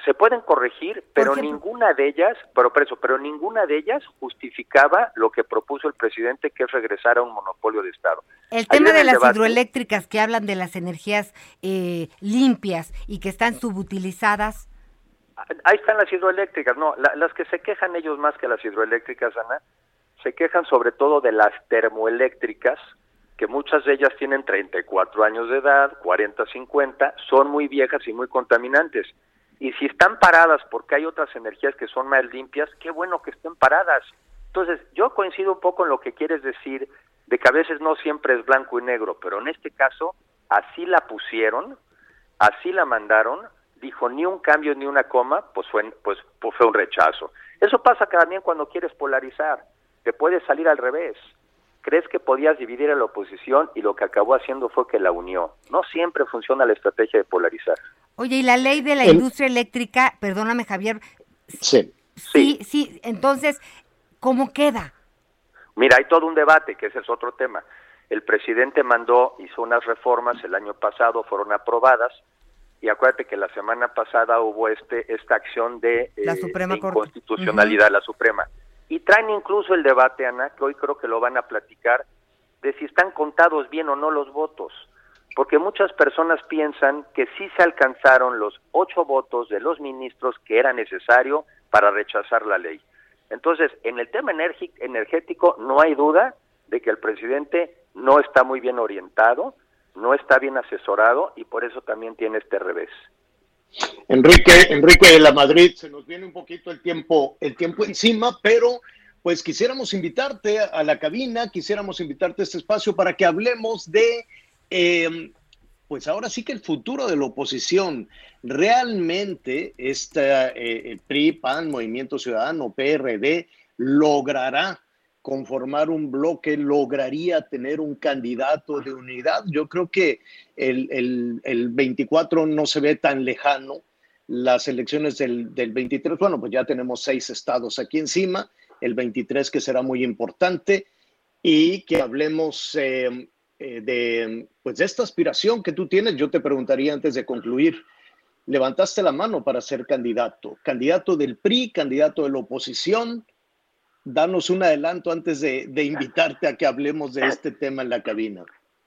Speaker 16: se pueden corregir, pero ninguna de ellas, pero preso, pero ninguna de ellas justificaba lo que propuso el presidente, que es regresar a un monopolio de Estado.
Speaker 6: El tema de las hidroeléctricas que hablan de las energías eh, limpias y que están subutilizadas.
Speaker 16: Ahí están las hidroeléctricas, no, las que se quejan ellos más que las hidroeléctricas, Ana, se quejan sobre todo de las termoeléctricas, que muchas de ellas tienen 34 años de edad, 40, 50, son muy viejas y muy contaminantes y si están paradas porque hay otras energías que son más limpias, qué bueno que estén paradas. Entonces, yo coincido un poco en lo que quieres decir, de que a veces no siempre es blanco y negro, pero en este caso, así la pusieron, así la mandaron, dijo ni un cambio ni una coma, pues fue, pues, pues fue un rechazo. Eso pasa también cuando quieres polarizar, te puede salir al revés. Crees que podías dividir a la oposición y lo que acabó haciendo fue que la unió. No siempre funciona la estrategia de polarizar.
Speaker 6: Oye, y la ley de la industria eléctrica, perdóname Javier.
Speaker 5: Sí.
Speaker 6: Sí, sí, entonces, ¿cómo queda?
Speaker 16: Mira, hay todo un debate, que ese es otro tema. El presidente mandó, hizo unas reformas el año pasado, fueron aprobadas, y acuérdate que la semana pasada hubo este esta acción de,
Speaker 6: la Suprema
Speaker 16: eh, inconstitucionalidad, la Suprema. Y traen incluso el debate, Ana, que hoy creo que lo van a platicar, de si están contados bien o no los votos porque muchas personas piensan que sí se alcanzaron los ocho votos de los ministros que era necesario para rechazar la ley. Entonces, en el tema energético no hay duda de que el presidente no está muy bien orientado, no está bien asesorado y por eso también tiene este revés.
Speaker 5: Enrique, Enrique de la Madrid, se nos viene un poquito el tiempo, el tiempo encima, pero pues quisiéramos invitarte a la cabina, quisiéramos invitarte a este espacio para que hablemos de eh, pues ahora sí que el futuro de la oposición, realmente esta, eh, PRI, PAN, Movimiento Ciudadano, PRD, logrará conformar un bloque, lograría tener un candidato de unidad. Yo creo que el, el, 24 no se ve tan lejano. Las elecciones del, del, 23, bueno, pues ya tenemos seis estados aquí encima, el 23 que será muy importante, y que hablemos eh, eh, de, pues de esta aspiración que tú tienes, yo te preguntaría antes de concluir, levantaste la mano para ser candidato, candidato del PRI, candidato de la oposición. Danos un adelanto antes de, invitarte a que hablemos de este tema en la cabina.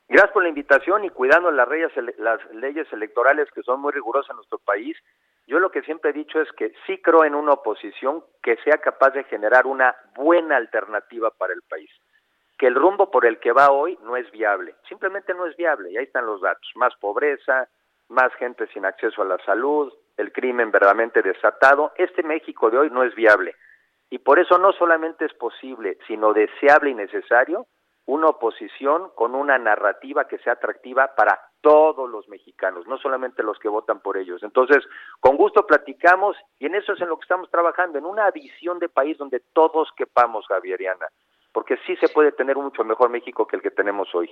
Speaker 16: Gracias por la invitación y cuidando las leyes, las leyes electorales que son muy rigurosas en nuestro país. Yo lo que siempre he dicho es que sí creo en una oposición que sea capaz de generar una buena alternativa para el país que el rumbo por el que va hoy no es viable, simplemente no es viable, y ahí están los datos, más pobreza, más gente sin acceso a la salud, el crimen verdaderamente desatado, este México de hoy no es viable. Y por eso no solamente es posible, sino deseable y necesario una oposición con una narrativa que sea atractiva para todos los mexicanos, no solamente los que votan por ellos. Entonces, con gusto platicamos y en eso es en lo que estamos trabajando, en una visión de país donde todos quepamos, Javieriana, porque sí se puede tener un mucho mejor México que el que tenemos hoy.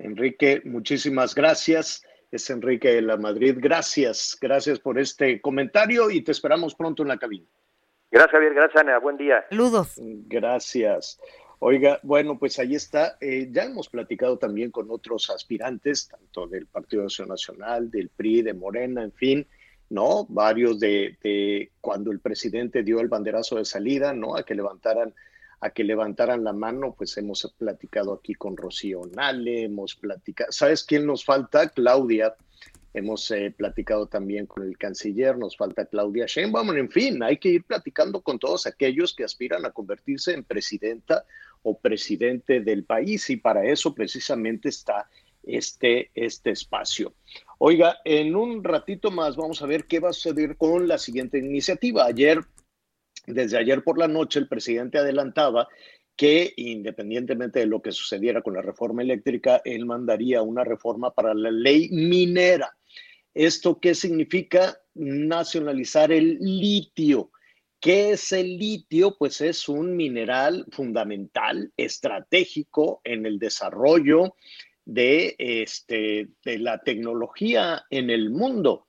Speaker 5: Enrique, muchísimas gracias. Es Enrique de la Madrid. Gracias, gracias por este comentario y te esperamos pronto en la cabina.
Speaker 16: Gracias, Javier. Gracias, Ana. Buen día.
Speaker 6: Saludos.
Speaker 5: Gracias. Oiga, bueno, pues ahí está. Eh, ya hemos platicado también con otros aspirantes, tanto del Partido Nacional, del PRI, de Morena, en fin, ¿no? Varios de, de, cuando el presidente dio el banderazo de salida, ¿no? A que levantaran, a que levantaran la mano, pues hemos platicado aquí con Rocío Nale, hemos platicado. ¿Sabes quién nos falta? Claudia. Hemos eh, platicado también con el canciller, nos falta Claudia Sheinbaum, en fin, hay que ir platicando con todos aquellos que aspiran a convertirse en presidenta o presidente del país y para eso precisamente está este, este espacio. Oiga, en un ratito más vamos a ver qué va a suceder con la siguiente iniciativa. Ayer, desde ayer por la noche, el presidente adelantaba que independientemente de lo que sucediera con la reforma eléctrica, él mandaría una reforma para la ley minera. ¿Esto qué significa? Nacionalizar el litio. ¿Qué es el litio? Pues es un mineral fundamental, estratégico en el desarrollo de, este, de la tecnología en el mundo.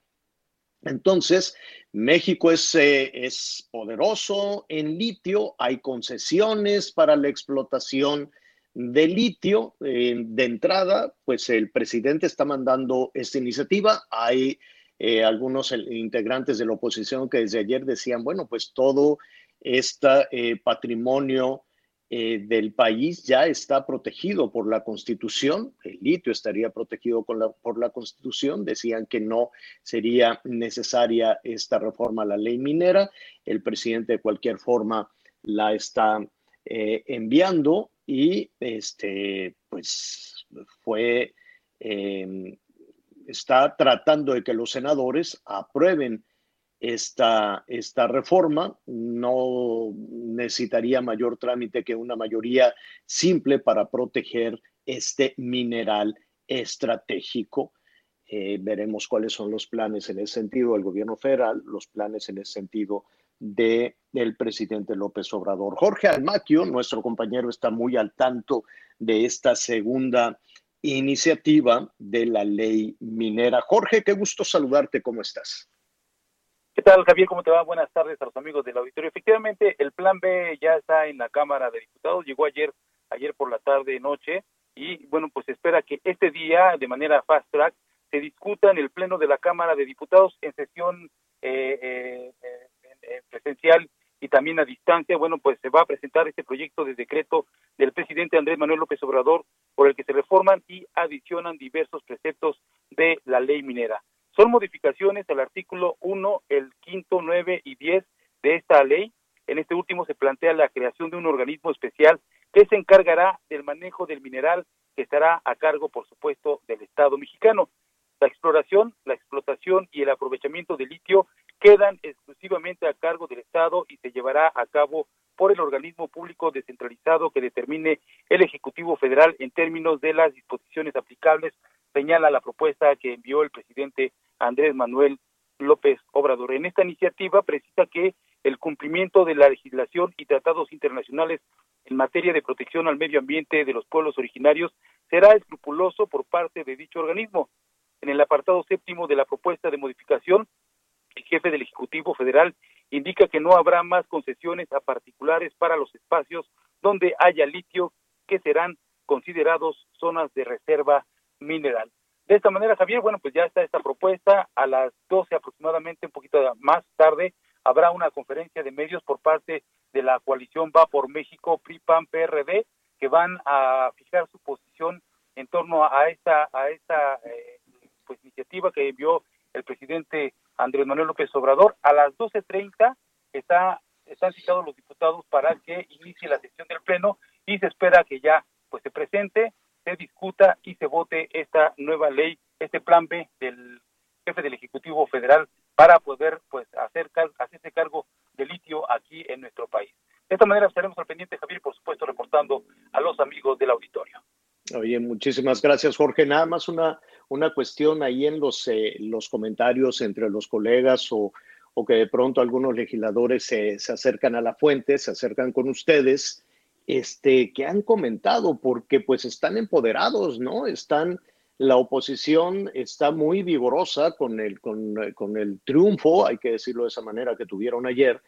Speaker 5: Entonces, México es, eh, es, poderoso en litio, hay concesiones para la explotación de litio. Eh, de entrada, pues el presidente está mandando esta iniciativa. Hay eh, algunos integrantes de la oposición que desde ayer decían, bueno, pues todo este patrimonio eh, del país ya está protegido por la Constitución, el litio estaría protegido con la, por la Constitución, decían que no sería necesaria esta reforma a la ley minera, el presidente de cualquier forma la está enviando y este, pues fue está tratando de que los senadores aprueben esta, esta reforma. No necesitaría mayor trámite que una mayoría simple para proteger este mineral estratégico. Eh, veremos cuáles son los planes en ese sentido del gobierno federal, los planes en ese sentido de, del presidente López Obrador. Jorge Almaquio, nuestro compañero, está muy al tanto de esta segunda iniciativa de la ley minera. Jorge, qué gusto saludarte, ¿cómo estás?
Speaker 18: ¿Qué tal, Javier? ¿Cómo te va? Buenas tardes a los amigos del auditorio. Efectivamente, el plan B ya está en la Cámara de Diputados, llegó ayer, ayer por la tarde, noche, y bueno, pues espera que este día, de manera fast track, se discuta en el Pleno de la Cámara de Diputados en sesión eh, eh, presencial y también a distancia, bueno, pues se va a presentar este proyecto de decreto del presidente Andrés Manuel López Obrador por el que se reforman y adicionan diversos preceptos de la ley minera. Son modificaciones al artículo 1, el quinto, 9 y 10 de esta ley. En este último se plantea la creación de un organismo especial que se encargará del manejo del mineral que estará a cargo, por supuesto, del Estado mexicano. La exploración, la explotación y el aprovechamiento de litio quedan exclusivamente a cargo del Estado y se llevará a cabo por el organismo público descentralizado que determine el Ejecutivo Federal en términos de las disposiciones aplicables, señala la propuesta que envió el presidente Andrés Manuel López Obrador. En esta iniciativa precisa que el cumplimiento de la legislación y tratados internacionales en materia de protección al medio ambiente de los pueblos originarios será escrupuloso por parte de dicho organismo. En el apartado séptimo de la propuesta de modificación el jefe del Ejecutivo Federal indica que no habrá más concesiones a particulares para los espacios donde haya litio que serán considerados zonas de reserva mineral. De esta manera, Javier, bueno, pues ya está esta propuesta. A las 12 aproximadamente, un poquito más tarde, habrá una conferencia de medios por parte de la coalición Va por México, PRI, PAN, PRD, que van a fijar su posición en torno a esta, a esta eh, pues, iniciativa que envió el presidente Andrés Manuel López Obrador. A las 12.30 está, están citados los diputados para que inicie la sesión del Pleno y se espera que ya pues se presente, se discuta y se vote esta nueva ley, este plan B del jefe del Ejecutivo Federal para poder pues hacer hacerse cargo de litio aquí en nuestro país. De esta manera estaremos al pendiente, Javier, por supuesto, reportando a los amigos del auditorio.
Speaker 5: Oye, muchísimas gracias, Jorge. Nada más una, una cuestión ahí en los, eh, los comentarios entre los colegas o, o que de pronto algunos legisladores se, se, acercan a la fuente, se acercan con ustedes, este, que han comentado, porque pues están empoderados, ¿no? Están, la oposición está muy vigorosa con el, con, con el triunfo, hay que decirlo de esa manera, que tuvieron ayer,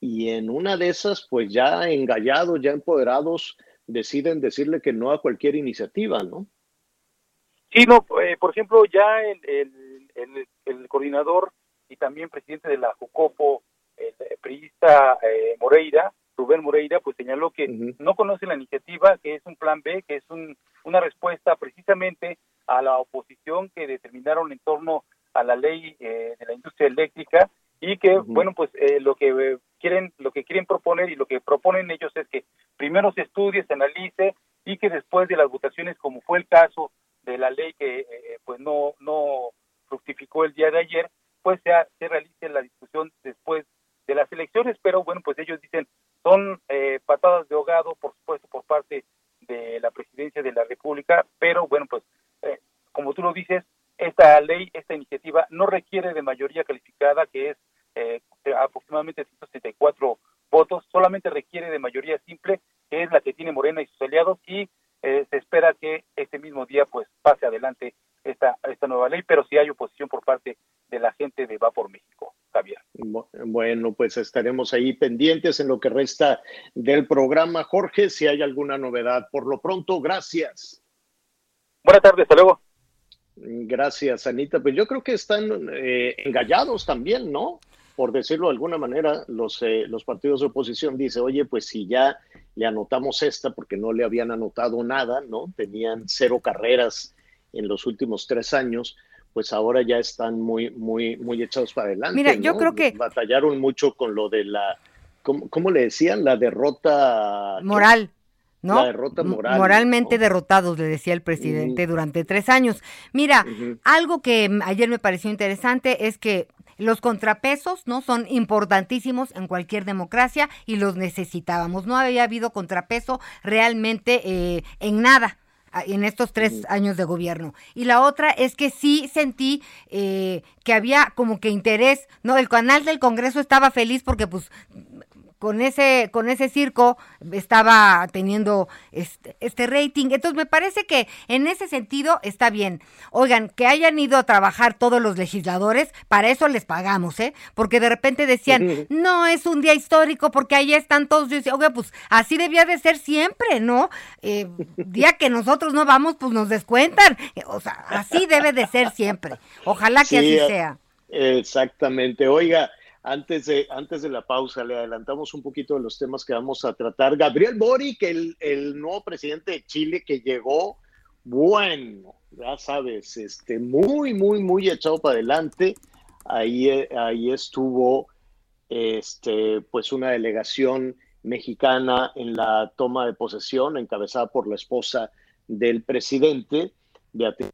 Speaker 5: y en una de esas, pues ya engallados, ya empoderados, deciden decirle que no a cualquier iniciativa, ¿no?
Speaker 18: Sí, no, eh, por ejemplo, ya el, el, el, coordinador y también presidente de la JUCOPO, el periodista eh, Moreira, Rubén Moreira, pues señaló que no conoce la iniciativa, que es un plan B, que es un, una respuesta precisamente a la oposición que determinaron en torno a la ley eh, de la industria eléctrica y que, bueno, pues eh, lo que quieren, lo que quieren proponer y lo que proponen ellos es que primero se estudie, se analice y que después de las votaciones, como fue el caso de la ley que eh, pues no no fructificó el día de ayer, pues se, se realice la discusión después de las elecciones, pero bueno, pues ellos dicen son eh, patadas de ahogado, por supuesto, por parte de la presidencia de la República, pero bueno, pues eh, como tú lo dices, esta ley, esta iniciativa no requiere de mayoría calificada, que es eh, aproximadamente 174 votos, solamente requiere de mayoría simple, que es la que tiene Morena y sus aliados, y eh, se espera que este mismo día pues pase adelante esta, esta nueva ley, pero si hay oposición por parte de la gente de Va por México, Javier.
Speaker 5: Bueno, pues estaremos ahí pendientes en lo que resta del programa. Jorge, si hay alguna novedad. Por lo pronto, gracias.
Speaker 18: Buenas tardes, hasta luego.
Speaker 5: Gracias, Anita. Pues yo creo que están eh, engallados también, ¿no? Por decirlo de alguna manera, los, eh, los partidos de oposición dicen, oye, pues si ya le anotamos esta, porque no le habían anotado nada, ¿no? Tenían cero carreras en los últimos tres años, pues ahora ya están muy, muy, muy echados para adelante.
Speaker 6: Mira, yo creo que...
Speaker 5: Batallaron mucho con lo de la, ¿cómo, cómo le decían? La derrota...
Speaker 6: Moral. ¿no?
Speaker 5: La derrota moral.
Speaker 6: Moralmente derrotados, le decía el presidente durante tres años. Mira, algo que ayer me pareció interesante es que los contrapesos, ¿no? Son importantísimos en cualquier democracia y los necesitábamos. No había habido contrapeso realmente eh, en nada en estos tres años de gobierno. Y la otra es que sí sentí eh, que había como que interés, ¿no? El canal del Congreso estaba feliz porque pues con ese, con ese circo estaba teniendo este, este, rating. Entonces me parece que en ese sentido está bien. Oigan, que hayan ido a trabajar todos los legisladores, para eso les pagamos, ¿eh? Porque de repente decían, no es un día histórico porque ahí están todos. Yo decía, oiga, pues así debía de ser siempre, ¿no? Eh, día que nosotros no vamos, pues nos descuentan. O sea, así debe de ser siempre. Ojalá que así sea.
Speaker 5: Exactamente. Oiga, antes de, antes de la pausa, le adelantamos un poquito de los temas que vamos a tratar. Gabriel Boric, el, el nuevo presidente de Chile que llegó, bueno, ya sabes, este, muy, muy, muy echado para adelante. Ahí, ahí estuvo este, pues una delegación mexicana en la toma de posesión, encabezada por la esposa del presidente, Beatriz.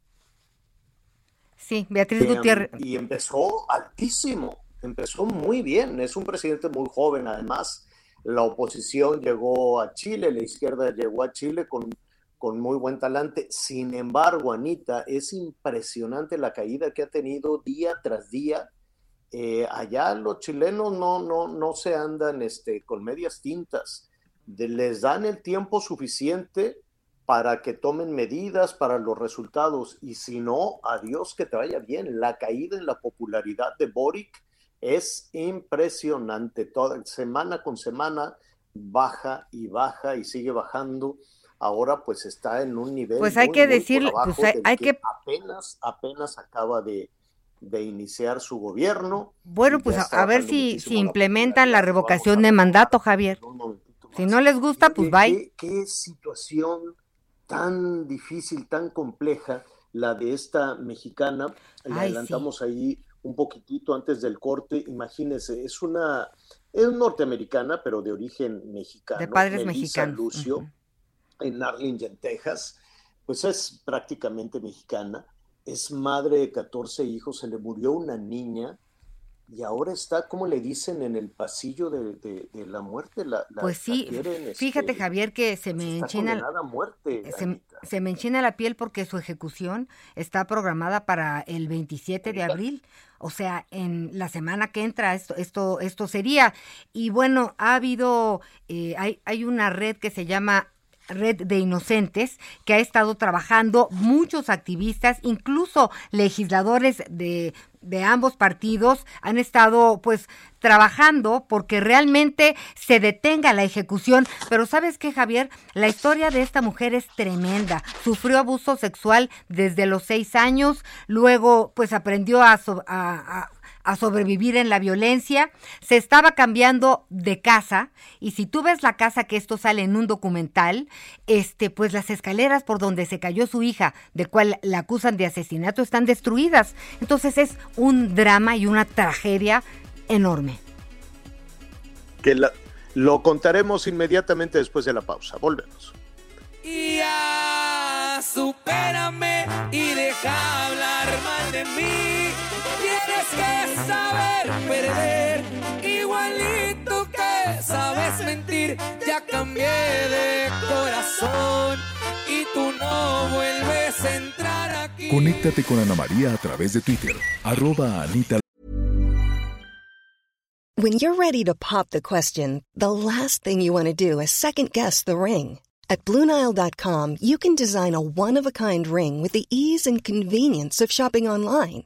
Speaker 6: Sí, Beatriz Gutiérrez.
Speaker 5: Y empezó altísimo empezó muy bien, es un presidente muy joven además. La oposición llegó a Chile, la izquierda llegó a Chile con, con muy buen talante. Sin embargo, Anita, es impresionante la caída que ha tenido día tras día. Eh, allá los chilenos no, no, no se andan este, con medias tintas. les dan el tiempo suficiente para que tomen medidas para los resultados y si no, adiós que te vaya bien. La caída en la popularidad de Boric es impresionante. Toda semana con semana baja y baja y sigue bajando. Ahora pues está en un nivel.
Speaker 6: Pues hay que decir, pues hay, que,
Speaker 5: apenas apenas acaba de, iniciar su gobierno.
Speaker 6: Bueno, pues a, ver si, si implementan la revocación de mandato, Javier. Si no les gusta, pues bye.
Speaker 5: Qué, situación tan difícil, tan compleja la de esta mexicana. Le adelantamos ahí un poquitito antes del corte, imagínense, es una, es norteamericana, pero de origen mexicano.
Speaker 6: De padres mexicanos.
Speaker 5: Lucio, en Arlington, Texas, pues es prácticamente mexicana, es madre de 14 hijos, se le murió una niña y ahora está, como le dicen, en el pasillo de, la muerte. La,
Speaker 6: pues sí,
Speaker 5: este,
Speaker 6: fíjate Javier que se me enchina...
Speaker 5: muerte,
Speaker 6: se, se, me enchina la piel porque su ejecución está programada para el 27 de abril. O sea, en la semana que entra esto, esto, esto sería. Y bueno, ha habido, eh, hay, hay una red que se llama Red de Inocentes, que ha estado trabajando muchos activistas, incluso legisladores de, de ambos partidos han estado pues trabajando porque realmente se detenga la ejecución. Pero sabes qué, Javier, la historia de esta mujer es tremenda. Sufrió abuso sexual desde los seis años, luego pues aprendió a, a, a sobrevivir en la violencia, se estaba cambiando de casa y si tú ves la casa que esto sale en un documental, este pues las escaleras por donde se cayó su hija, de cual la acusan de asesinato, están destruidas. Entonces es un drama y una tragedia enorme.
Speaker 5: Que lo contaremos inmediatamente después de la pausa. Volvemos.
Speaker 4: Ya, supérame y deja hablar mal de mí. Tienes que saber perder, igualito que sabes mentir. Ya cambié de corazón y tú no vuelves a entrar aquí.
Speaker 3: Conéctate con Ana María a través de Twitter, arroba Anita.
Speaker 19: When you're ready to pop the question, the last thing you want to do is second guess the ring. At Bluenile.com, you can design a one-of-a-kind ring with the ease and convenience of shopping online.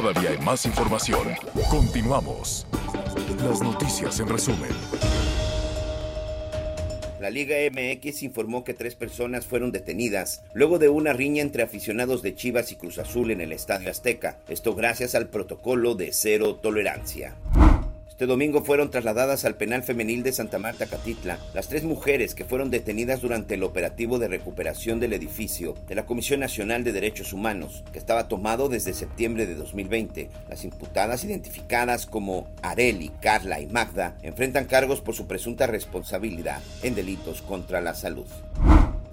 Speaker 3: Todavía hay más información. Continuamos. Las noticias en resumen.
Speaker 20: La Liga MX informó que tres personas fueron detenidas luego de una riña entre aficionados de Chivas y Cruz Azul en el Estadio Azteca. Esto gracias al protocolo de cero tolerancia. Este domingo fueron trasladadas al penal femenil de Santa Marta Catitla las tres mujeres que fueron detenidas durante el operativo de recuperación del edificio de la Comisión Nacional de Derechos Humanos, que estaba tomado desde septiembre de 2020. Las imputadas, identificadas como Areli, Carla y Magda, enfrentan cargos por su presunta responsabilidad en delitos contra la salud.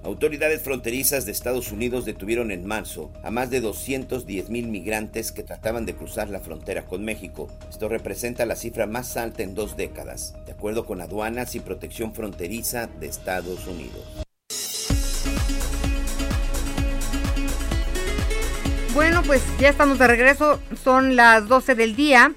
Speaker 20: Autoridades fronterizas de Estados Unidos detuvieron en marzo a más de 210 mil migrantes que trataban de cruzar la frontera con México. Esto representa la cifra más alta en dos décadas, de acuerdo con aduanas y protección fronteriza de Estados Unidos.
Speaker 6: Bueno, pues ya estamos de regreso, son las 12 del día.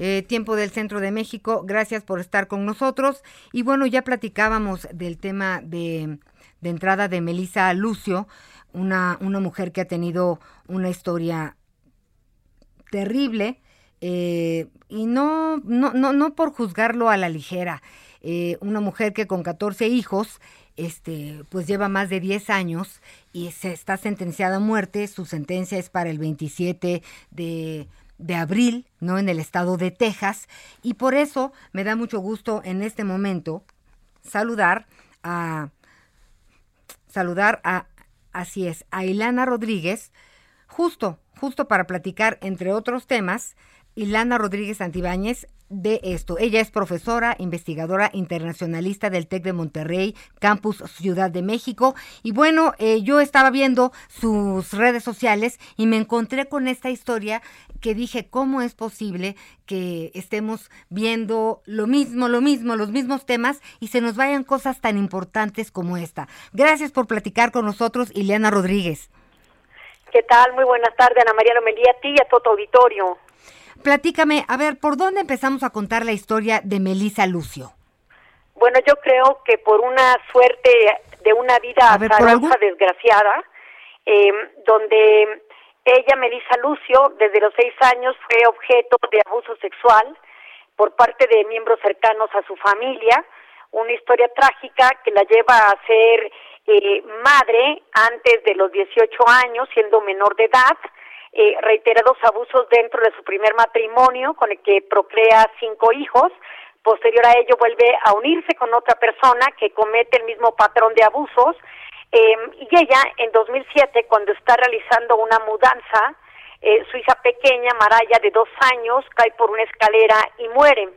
Speaker 6: Eh, tiempo del centro de México. Gracias por estar con nosotros. Y bueno, ya platicábamos del tema de de entrada de Melissa Lucio, una, una mujer que ha tenido una historia terrible eh, y no, no, no, no por juzgarlo a la ligera. Eh, una mujer que con 14 hijos, este, pues lleva más de 10 años y se está sentenciada a muerte. Su sentencia es para el 27 de, de abril, ¿no? En el estado de Texas. Y por eso me da mucho gusto en este momento saludar a saludar a, así es, a Ilana Rodríguez, justo, justo para platicar, entre otros temas, Ilana Rodríguez Antibáñez de esto. Ella es profesora, investigadora internacionalista del TEC de Monterrey, Campus Ciudad de México. Y bueno, eh, yo estaba viendo sus redes sociales y me encontré con esta historia que dije, ¿cómo es posible que estemos viendo lo mismo, lo mismo, los mismos temas y se nos vayan cosas tan importantes como esta? Gracias por platicar con nosotros, Ileana Rodríguez.
Speaker 21: ¿Qué tal? Muy buenas tardes, Ana María Lomelía, a ti y a todo tu auditorio.
Speaker 6: Platícame, a ver, ¿por dónde empezamos a contar la historia de Melisa Lucio?
Speaker 21: Bueno, yo creo que por una suerte de una vida azarosa, desgraciada, eh, donde ella, Melisa Lucio, desde los seis años fue objeto de abuso sexual por parte de miembros cercanos a su familia, una historia trágica que la lleva a ser eh, madre antes de los 18 años, siendo menor de edad, eh, reiterados abusos dentro de su primer matrimonio, con el que procrea cinco hijos. Posterior a ello vuelve a unirse con otra persona que comete el mismo patrón de abusos. Em, y ella, en 2007, cuando está realizando una mudanza, eh, su hija pequeña, Maraya, de dos años, cae por una escalera y muere.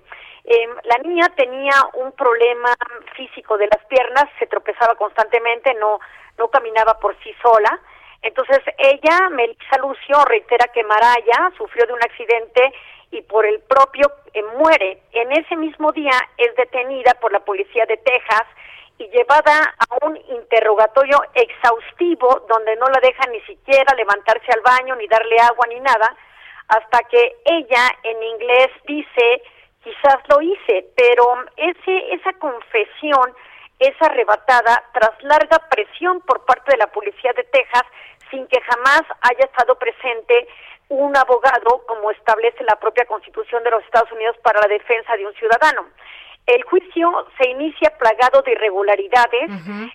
Speaker 21: Eh, la niña tenía un problema físico de las piernas, se tropezaba constantemente, no, no caminaba por sí sola. Entonces ella, Melissa Lucio, reitera que Maraya sufrió de un accidente y por el propio eh, muere. En ese mismo día es detenida por la policía de Texas y llevada a un interrogatorio exhaustivo donde no la deja ni siquiera levantarse al baño, ni darle agua, ni nada, hasta que ella en inglés dice quizás lo hice, pero ese, esa confesión es arrebatada tras larga presión por parte de la policía de Texas sin que jamás haya estado presente un abogado como establece la propia Constitución de los Estados Unidos para la defensa de un ciudadano. El juicio se inicia plagado de irregularidades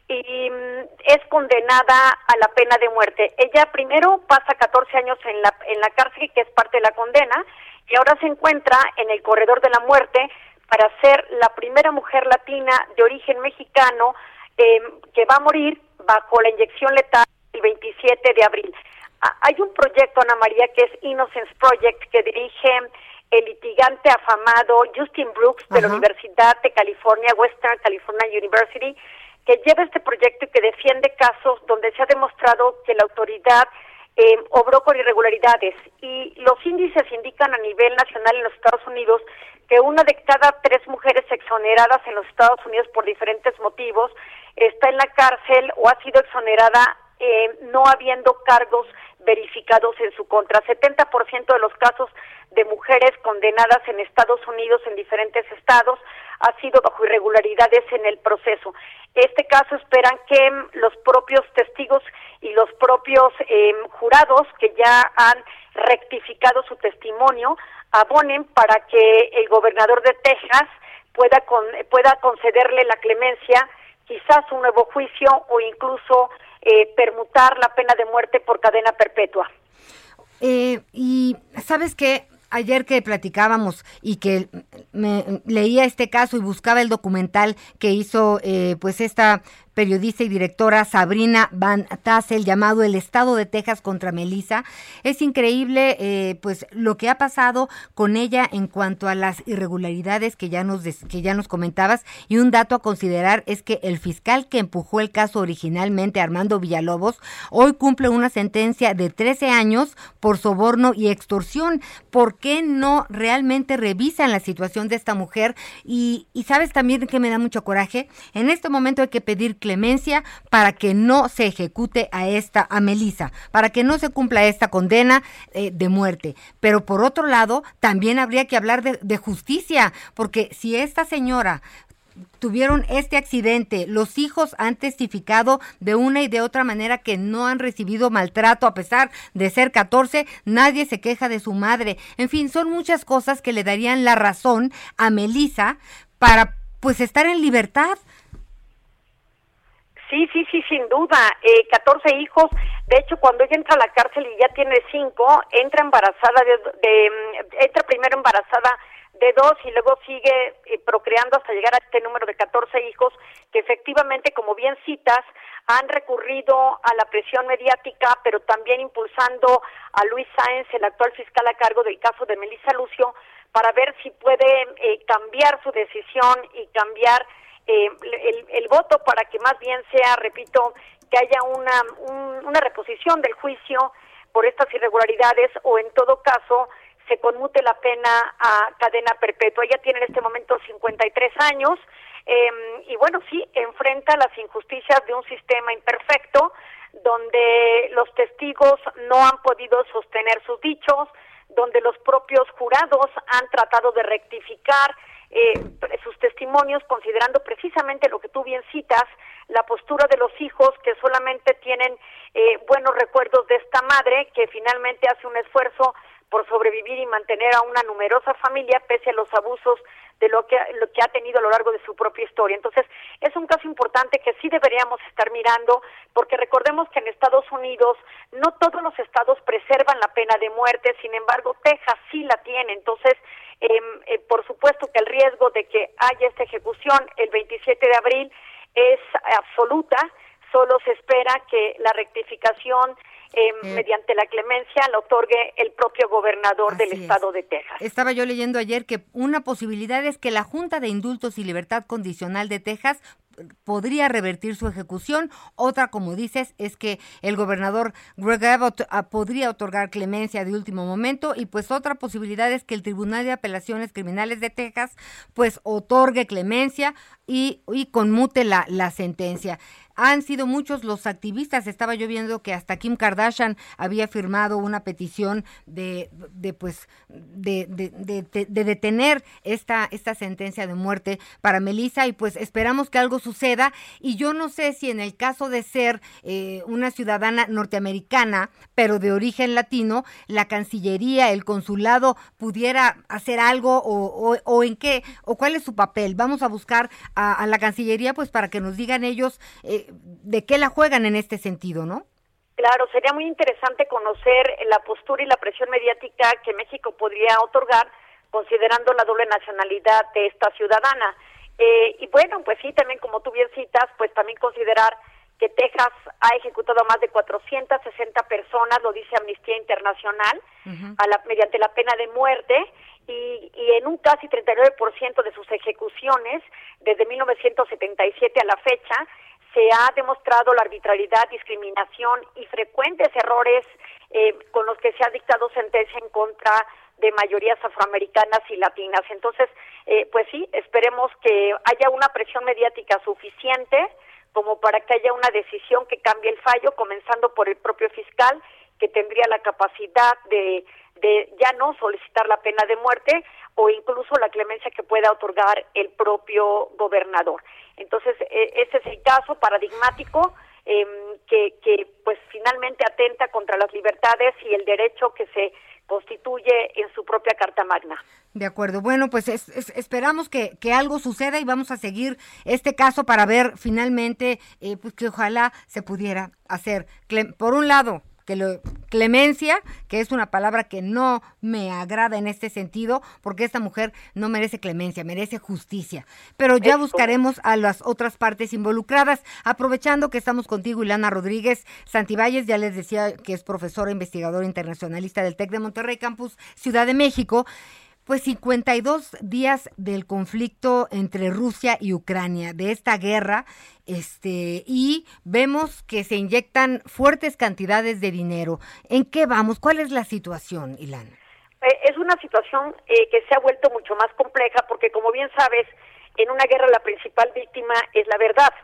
Speaker 21: y mm, es condenada a la pena de muerte. Ella primero pasa 14 años en la, en la cárcel, que es parte de la condena, y ahora se encuentra en el corredor de la muerte para ser la primera mujer latina de origen mexicano eh, que va a morir bajo la inyección letal el 27 de abril. Ah, hay un proyecto, Ana María, que es Innocence Project, que dirige el litigante afamado Justin Brooks de la Universidad de California, Western California University, que lleva este proyecto y que defiende casos donde se ha demostrado que la autoridad eh, obró con irregularidades. Y los índices indican a nivel nacional en los Estados Unidos que una de cada tres mujeres exoneradas en los Estados Unidos por diferentes motivos está en la cárcel o ha sido exonerada eh, no habiendo cargos verificados en su contra. 70% de los casos de mujeres condenadas en Estados Unidos, en diferentes estados, ha sido bajo irregularidades en el proceso. Este caso esperan que mm, los propios testigos y los propios em, jurados que ya han rectificado su testimonio abonen para que el gobernador de Texas pueda pueda concederle la clemencia, quizás un nuevo juicio o incluso eh, permutar la pena de muerte por cadena perpetua.
Speaker 6: Eh, y sabes que ayer que platicábamos y que me leía este caso y buscaba el documental que hizo eh, pues esta periodista y directora Sabrina Van Tassel llamado El Estado de Texas contra Melissa. Es increíble eh, pues lo que ha pasado con ella en cuanto a las irregularidades que ya nos que ya nos comentabas y un dato a considerar es que el fiscal que empujó el caso originalmente Armando Villalobos hoy cumple una sentencia de 13 años por soborno y extorsión. ¿Por qué no realmente revisan la situación de esta mujer? Y, y sabes también que me da mucho coraje. En este momento hay que pedir clemencia para que no se ejecute a esta, a Melisa, para que no se cumpla esta condena eh, de muerte. Pero por otro lado, también habría que hablar de, justicia, porque si esta señora tuvieron este accidente. Los hijos han testificado de una y de otra manera que no han recibido maltrato a pesar de ser 14. Nadie se queja de su madre. En fin, son muchas cosas que le darían la razón a Melisa para pues estar en libertad.
Speaker 21: Sí, sí, sí, sin duda. Eh, 14 hijos. De hecho, cuando ella entra a la cárcel y ya tiene cinco, entra embarazada de, mm, entra primero embarazada de dos y luego sigue eh, procreando hasta llegar a este número de 14 hijos que efectivamente, como bien citas, han recurrido a la presión mediática, pero también impulsando a Luis Sáenz, el actual fiscal a cargo del caso de Melissa Lucio, para ver si puede eh, cambiar su decisión y cambiar eh, el, el, voto para que más bien sea, repito, que haya una, una reposición del juicio por estas irregularidades o en todo caso se conmute la pena a cadena perpetua. Ella tiene en este momento 53 años eh, y bueno, sí, enfrenta las injusticias de un sistema imperfecto donde los testigos no han podido sostener sus dichos, donde los propios jurados han tratado de rectificar eh, sus testimonios considerando precisamente lo que tú bien citas, la postura de los hijos que solamente tienen eh, buenos recuerdos de esta madre que finalmente hace un esfuerzo por sobrevivir y mantener a una numerosa familia pese a los abusos de lo que, lo que ha tenido a lo largo de su propia historia. Entonces, es un caso importante que sí deberíamos estar mirando, porque recordemos que en Estados Unidos no todos los estados preservan la pena de muerte, sin embargo, Texas sí la tiene. Entonces, em, eh, por supuesto que el riesgo de que haya esta ejecución el 27 de abril es absoluta, solo se espera que la rectificación eh, mediante la clemencia la otorgue el propio gobernador del estado de Texas.
Speaker 6: Estaba yo leyendo ayer que una posibilidad es que la Junta de Indultos y Libertad Condicional de Texas podría revertir su ejecución. Otra, como dices, es que el gobernador Greg Abbott ah, podría otorgar clemencia de último momento y pues otra posibilidad es que el Tribunal de Apelaciones Criminales de Texas pues otorgue clemencia y, y conmute la, la sentencia han sido muchos los activistas. Estaba yo viendo que hasta Kim Kardashian había firmado una petición de, de pues, de, de, detener esta, esta sentencia de muerte para Melissa y pues esperamos que algo suceda. Y yo no sé si en el caso de ser eh, una ciudadana norteamericana, pero de origen latino, la Cancillería, el consulado pudiera hacer algo o, o, en qué, o cuál es su papel. Vamos a buscar a, la Cancillería pues para que nos digan ellos. Eh, de qué la juegan en este sentido, ¿no?
Speaker 21: Claro, sería muy interesante conocer la postura y la presión mediática que México podría otorgar considerando la doble nacionalidad de esta ciudadana. Eh, y bueno, pues sí, también como tú bien citas, pues también considerar que Texas ha ejecutado a más de 460 personas, lo dice Amnistía Internacional, a la, mediante la pena de muerte, y, y en un casi 39% de sus ejecuciones, desde 1977 a la fecha, se ha demostrado la arbitrariedad, discriminación y frecuentes errores eh, con los que se ha dictado sentencia en contra de mayorías afroamericanas y latinas. Entonces, eh, pues sí, esperemos que haya una presión mediática suficiente como para que haya una decisión que cambie el fallo, comenzando por el propio fiscal, que tendría la capacidad de, de ya no solicitar la pena de muerte o incluso la clemencia que pueda otorgar el propio gobernador. Entonces, e, ese es el caso paradigmático em, que, que, pues, finalmente atenta contra las libertades y el derecho que se constituye en su propia Carta Magna.
Speaker 6: De acuerdo. Bueno, pues esperamos que, que, algo suceda y vamos a seguir este caso para ver finalmente eh, pues que ojalá se pudiera hacer. Por un lado, que lo, clemencia, que es una palabra que no me agrada en este sentido, porque esta mujer no merece clemencia, merece justicia. Pero ya buscaremos a las otras partes involucradas. Aprovechando que estamos contigo, Ilana Rodríguez Santibáñez, ya les decía que es profesora investigadora internacionalista del TEC de Monterrey Campus Ciudad de México. Pues 52 días del conflicto entre Rusia y Ucrania, de esta guerra, este, y vemos que se inyectan fuertes cantidades de dinero. ¿En qué vamos? ¿Cuál es la situación, Ilan?
Speaker 21: Eh, es una situación eh, que se ha vuelto mucho más compleja porque, como bien sabes, en una guerra la principal víctima es la verdad.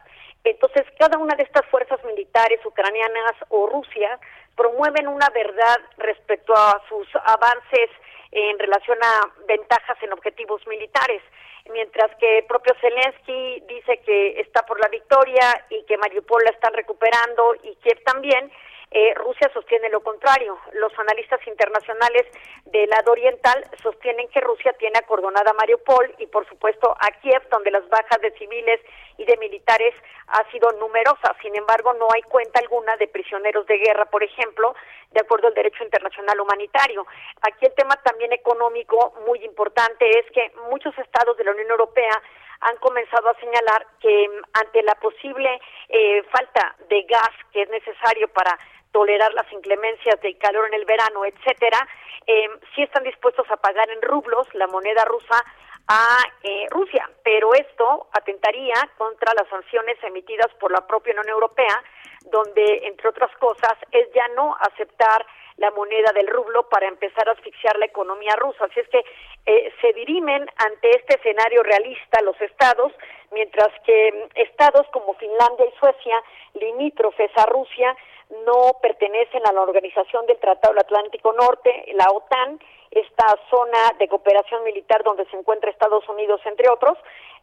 Speaker 21: Entonces, cada una de estas fuerzas militares ucranianas o Rusia promueven una verdad respecto a sus avances en relación a ventajas en objetivos militares, mientras que el propio Zelensky dice que está por la victoria y que Mariupol la están recuperando y Kiev también, eh, Rusia sostiene lo contrario. Los analistas internacionales del lado oriental sostienen que Rusia tiene acordonada Mariupol y, por supuesto, a Kiev, donde las bajas de civiles y de militares ha sido numerosas. Sin embargo, no hay cuenta alguna de prisioneros de guerra, por ejemplo, de acuerdo al derecho internacional humanitario. Aquí el tema también económico muy importante es que muchos estados de la Unión Europea han comenzado a señalar que mm, ante la posible eh, falta de gas que es necesario para tolerar las inclemencias del calor en el verano, etcétera, eh, sí están dispuestos a pagar en rublos la moneda rusa a eh, Rusia, pero esto atentaría contra las sanciones emitidas por la propia Unión Europea, donde, entre otras cosas, es ya no aceptar la moneda del rublo para empezar a asfixiar la economía rusa. Así es que eh, se dirimen ante este escenario realista los estados, mientras que mm, estados como Finlandia y Suecia, limítrofes a Rusia, no pertenecen a la Organización del Tratado del Atlántico Norte, la OTAN, esta zona de cooperación militar donde se encuentra Estados Unidos, entre otros,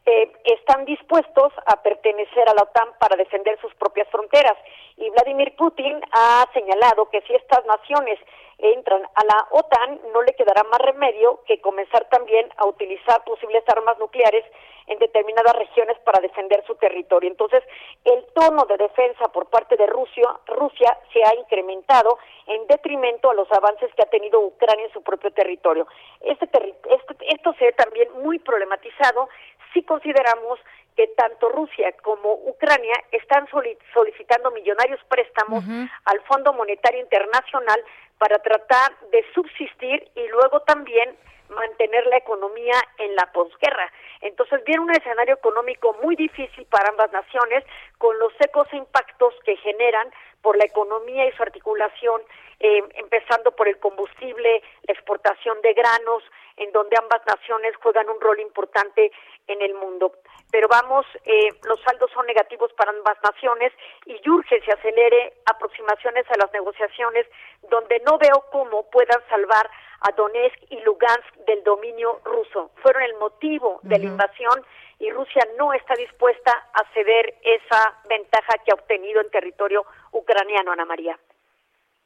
Speaker 21: eh, están dispuestos a pertenecer a la OTAN para defender sus propias fronteras. Y Vladimir Putin ha señalado que si estas naciones entran a la OTAN, no le quedará más remedio que comenzar también a utilizar posibles armas nucleares en determinadas regiones para defender su territorio. Entonces, el tono de defensa por parte de Rusia, Rusia se ha incrementado en detrimento a los avances que ha tenido Ucrania en su propio territorio. Este, este esto se ve también muy problematizado si consideramos que tanto Rusia como Ucrania están solicitando millonarios préstamos al Fondo Monetario Internacional para tratar de subsistir y luego también mantener la economía en la posguerra. Entonces viene un escenario económico muy difícil para ambas naciones con los secos impactos que generan por la economía y su articulación, eh, empezando por el combustible, la exportación de granos, en donde ambas naciones juegan un rol importante en el mundo. Pero vamos, eh, los saldos son negativos para ambas naciones y urge se acelere aproximaciones a las negociaciones donde no veo cómo puedan salvar a Donetsk y Lugansk del dominio ruso. Fueron el motivo de la invasión y Rusia no está dispuesta a ceder esa ventaja que ha obtenido en territorio ucraniano, Ana María.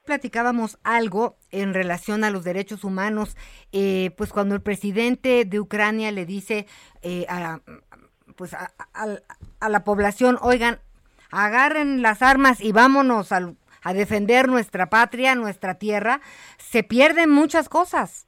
Speaker 6: Platicábamos algo en relación a los derechos humanos, eh, pues cuando el presidente de Ucrania le dice eh, a, pues a, la población, oigan, agarren las armas y vámonos a defender nuestra patria, nuestra tierra, se pierden muchas cosas.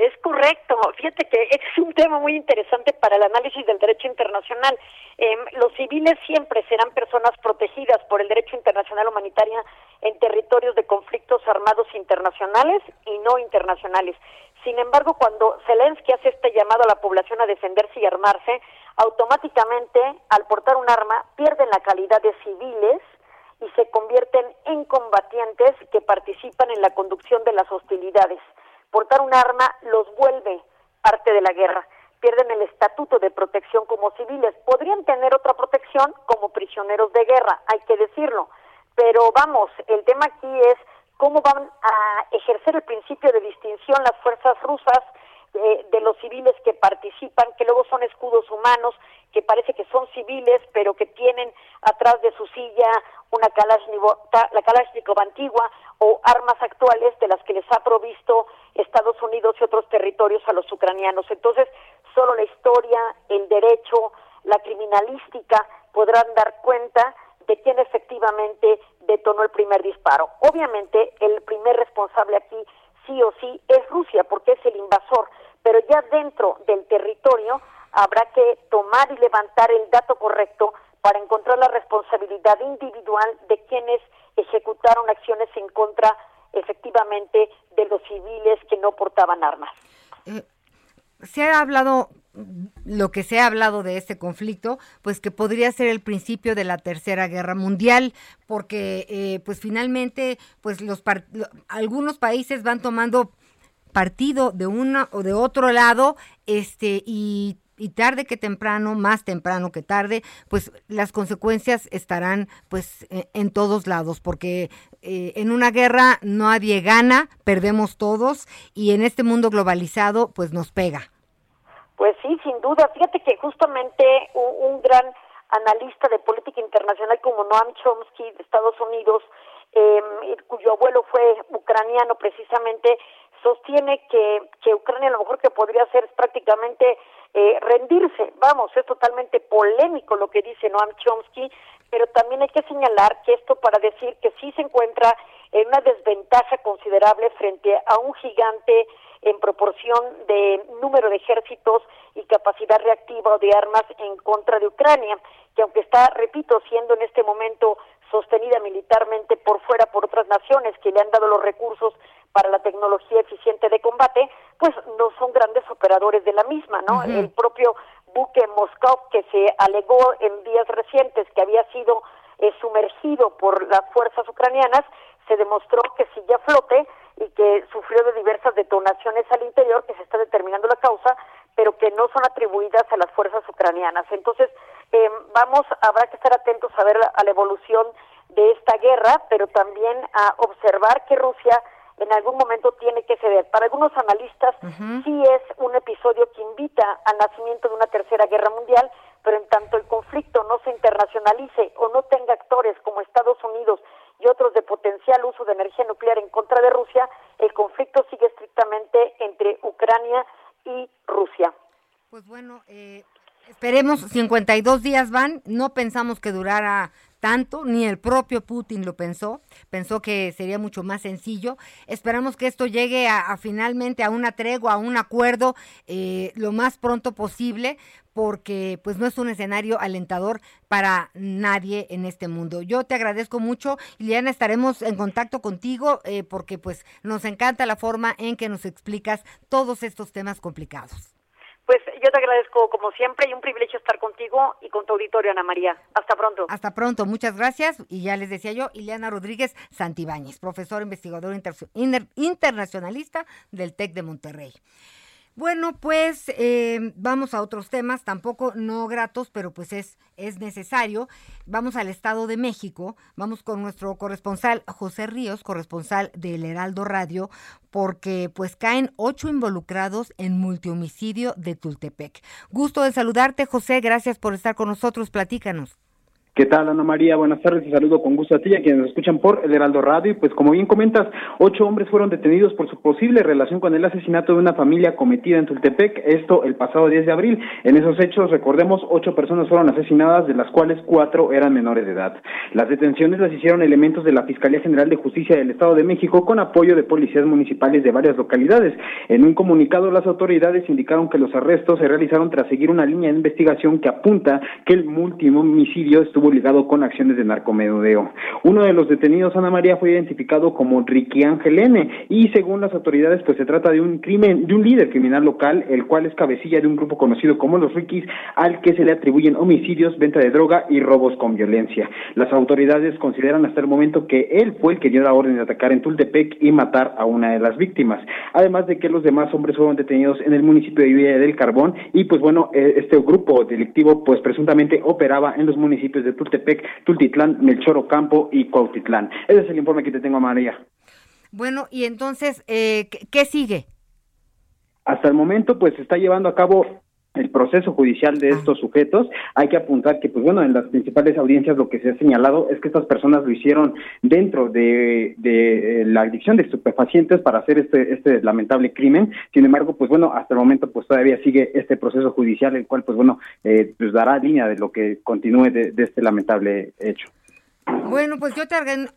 Speaker 21: Es correcto. Fíjate que es un tema muy interesante para el análisis del derecho internacional. Em, los civiles siempre serán personas protegidas por el derecho internacional humanitario en territorios de conflictos armados internacionales y no internacionales. Sin embargo, cuando Zelensky hace este llamado a la población a defenderse y armarse, automáticamente, al portar un arma, pierden la calidad de civiles y se convierten en combatientes que participan en la conducción de las hostilidades portar un arma los vuelve parte de la guerra. Pierden el estatuto de protección como civiles. Podrían tener otra protección como prisioneros de guerra, hay que decirlo. Pero vamos, el tema aquí es cómo van a ejercer el principio de distinción las fuerzas rusas de, de, los civiles que participan, que luego son escudos humanos, que parece que son civiles, pero que tienen atrás de su silla una Kalashnikov, la Kalashnikov antigua o armas actuales de las que les ha provisto Estados Unidos y otros territorios a los ucranianos. Entonces, solo la historia, el derecho, la criminalística podrán dar cuenta de quién efectivamente detonó el primer disparo. Obviamente, el primer responsable aquí sí o sí es Rusia, porque es el invasor, pero ya dentro del territorio habrá que tomar y levantar el dato correcto para encontrar la responsabilidad individual de quienes ejecutaron acciones en contra efectivamente de los civiles que no portaban armas.
Speaker 6: Eh, se ha hablado lo que se ha hablado de este conflicto, pues que podría ser el principio de la tercera guerra mundial, porque eh, pues finalmente pues los algunos países van tomando partido de uno o de otro lado, este y tarde que temprano, más temprano que tarde, pues las consecuencias estarán pues e, en todos lados, porque eh, en una guerra nadie gana, perdemos todos y en este mundo globalizado pues nos pega.
Speaker 21: Pues sí, sin duda. Fíjate que justamente un, gran analista de política internacional como Noam Chomsky de Estados Unidos, eh, cuyo abuelo fue ucraniano precisamente, sostiene que, que Ucrania lo mejor que podría hacer es prácticamente eh, rendirse. Vamos, es totalmente polémico lo que dice Noam Chomsky, pero también hay que señalar que esto para decir que sí se encuentra en una desventaja considerable frente a un gigante en proporción de número de ejércitos y capacidad reactiva o de armas en contra de Ucrania, que aunque está, repito, siendo en este momento sostenida militarmente por fuera por otras naciones que le han dado los recursos para la tecnología eficiente de combate, pues no son grandes operadores de la misma, ¿no? El propio buque Moscow que se alegó en días recientes que había sido eh, sumergido por las fuerzas ucranianas, se demostró que ya flote y que sufrió de diversas detonaciones al interior, que se está determinando la causa, pero que no son atribuidas a las fuerzas ucranianas. Entonces, eh, vamos, habrá que estar atentos a ver a la evolución de esta guerra, pero también a observar que Rusia en algún momento tiene que ceder. Para algunos analistas sí es un episodio que invita al nacimiento de una tercera guerra mundial, pero en tanto el conflicto no se internacionalice o no tenga actores como Estados Unidos y otros de potencial uso de energía nuclear en contra de Rusia, el conflicto sigue estrictamente entre Ucrania y Rusia.
Speaker 6: Pues bueno, eh, esperemos, 52 días van, no pensamos que durara tanto, ni el propio Putin lo pensó, pensó que sería mucho más sencillo. Esperamos que esto llegue a, finalmente a una tregua, a un acuerdo eh, lo más pronto posible, porque pues no es un escenario alentador para nadie en este mundo. Yo te agradezco mucho, Liliana, estaremos en contacto contigo eh, porque pues nos encanta la forma en que nos explicas todos estos temas complicados.
Speaker 21: Pues yo te agradezco como siempre y un privilegio estar contigo y con tu auditorio, Ana María. Hasta pronto.
Speaker 6: Hasta pronto, muchas gracias. Y ya les decía yo, Ileana Rodríguez Santibáñez, profesor investigador internacionalista del TEC de Monterrey. Bueno, pues eh, vamos a otros temas, tampoco no gratos, pero pues es, es necesario. Vamos al Estado de México, vamos con nuestro corresponsal José Ríos, corresponsal del Heraldo Radio, porque pues caen ocho involucrados en multihomicidio de Tultepec. Gusto de saludarte, José, gracias por estar con nosotros, platícanos.
Speaker 22: ¿Qué tal, Ana María? Buenas tardes y saludo con gusto a ti a quienes nos escuchan por el Heraldo Radio. Y pues, como bien comentas, ocho hombres fueron detenidos por su posible relación con el asesinato de una familia cometida en Tultepec, esto el pasado 10 de abril. En esos hechos, recordemos, ocho personas fueron asesinadas, de las cuales cuatro eran menores de edad. Las detenciones las hicieron elementos de la Fiscalía General de Justicia del Estado de México con apoyo de policías municipales de varias localidades. En un comunicado, las autoridades indicaron que los arrestos se realizaron tras seguir una línea de investigación que apunta que el múltimo homicidio estuvo estuvo ligado con acciones de narcomedudeo. Uno de los detenidos, Ana María, fue identificado como Ricky Ángel N. y según las autoridades, pues se trata de un crimen, de un líder criminal local, el cual es cabecilla de un grupo conocido como los Rickies, al que se le atribuyen homicidios, venta de droga y robos con violencia. Las autoridades consideran hasta el momento que él fue el que dio la orden de atacar en Tultepec y matar a una de las víctimas. Además de que los demás hombres fueron detenidos en el municipio de Villa del Carbón y pues bueno, eh, este grupo delictivo pues presuntamente operaba en los municipios de Tultepec, Tultitlán, Melchor Ocampo y Cuautitlán. Ese es el informe que te tengo, María.
Speaker 6: Bueno, y entonces, eh, ¿qué sigue?
Speaker 22: Hasta el momento, pues se está llevando a cabo el proceso judicial de estos sujetos. Hay que apuntar que, pues bueno, en las principales audiencias lo que se ha señalado es que estas personas lo hicieron dentro de, de eh, la adicción de estupefacientes para hacer este, este lamentable crimen. Sin embargo, pues bueno, hasta el momento pues todavía sigue este proceso judicial, el cual pues bueno, eh, pues dará línea de lo que continúe de este lamentable hecho.
Speaker 6: Bueno, pues yo te,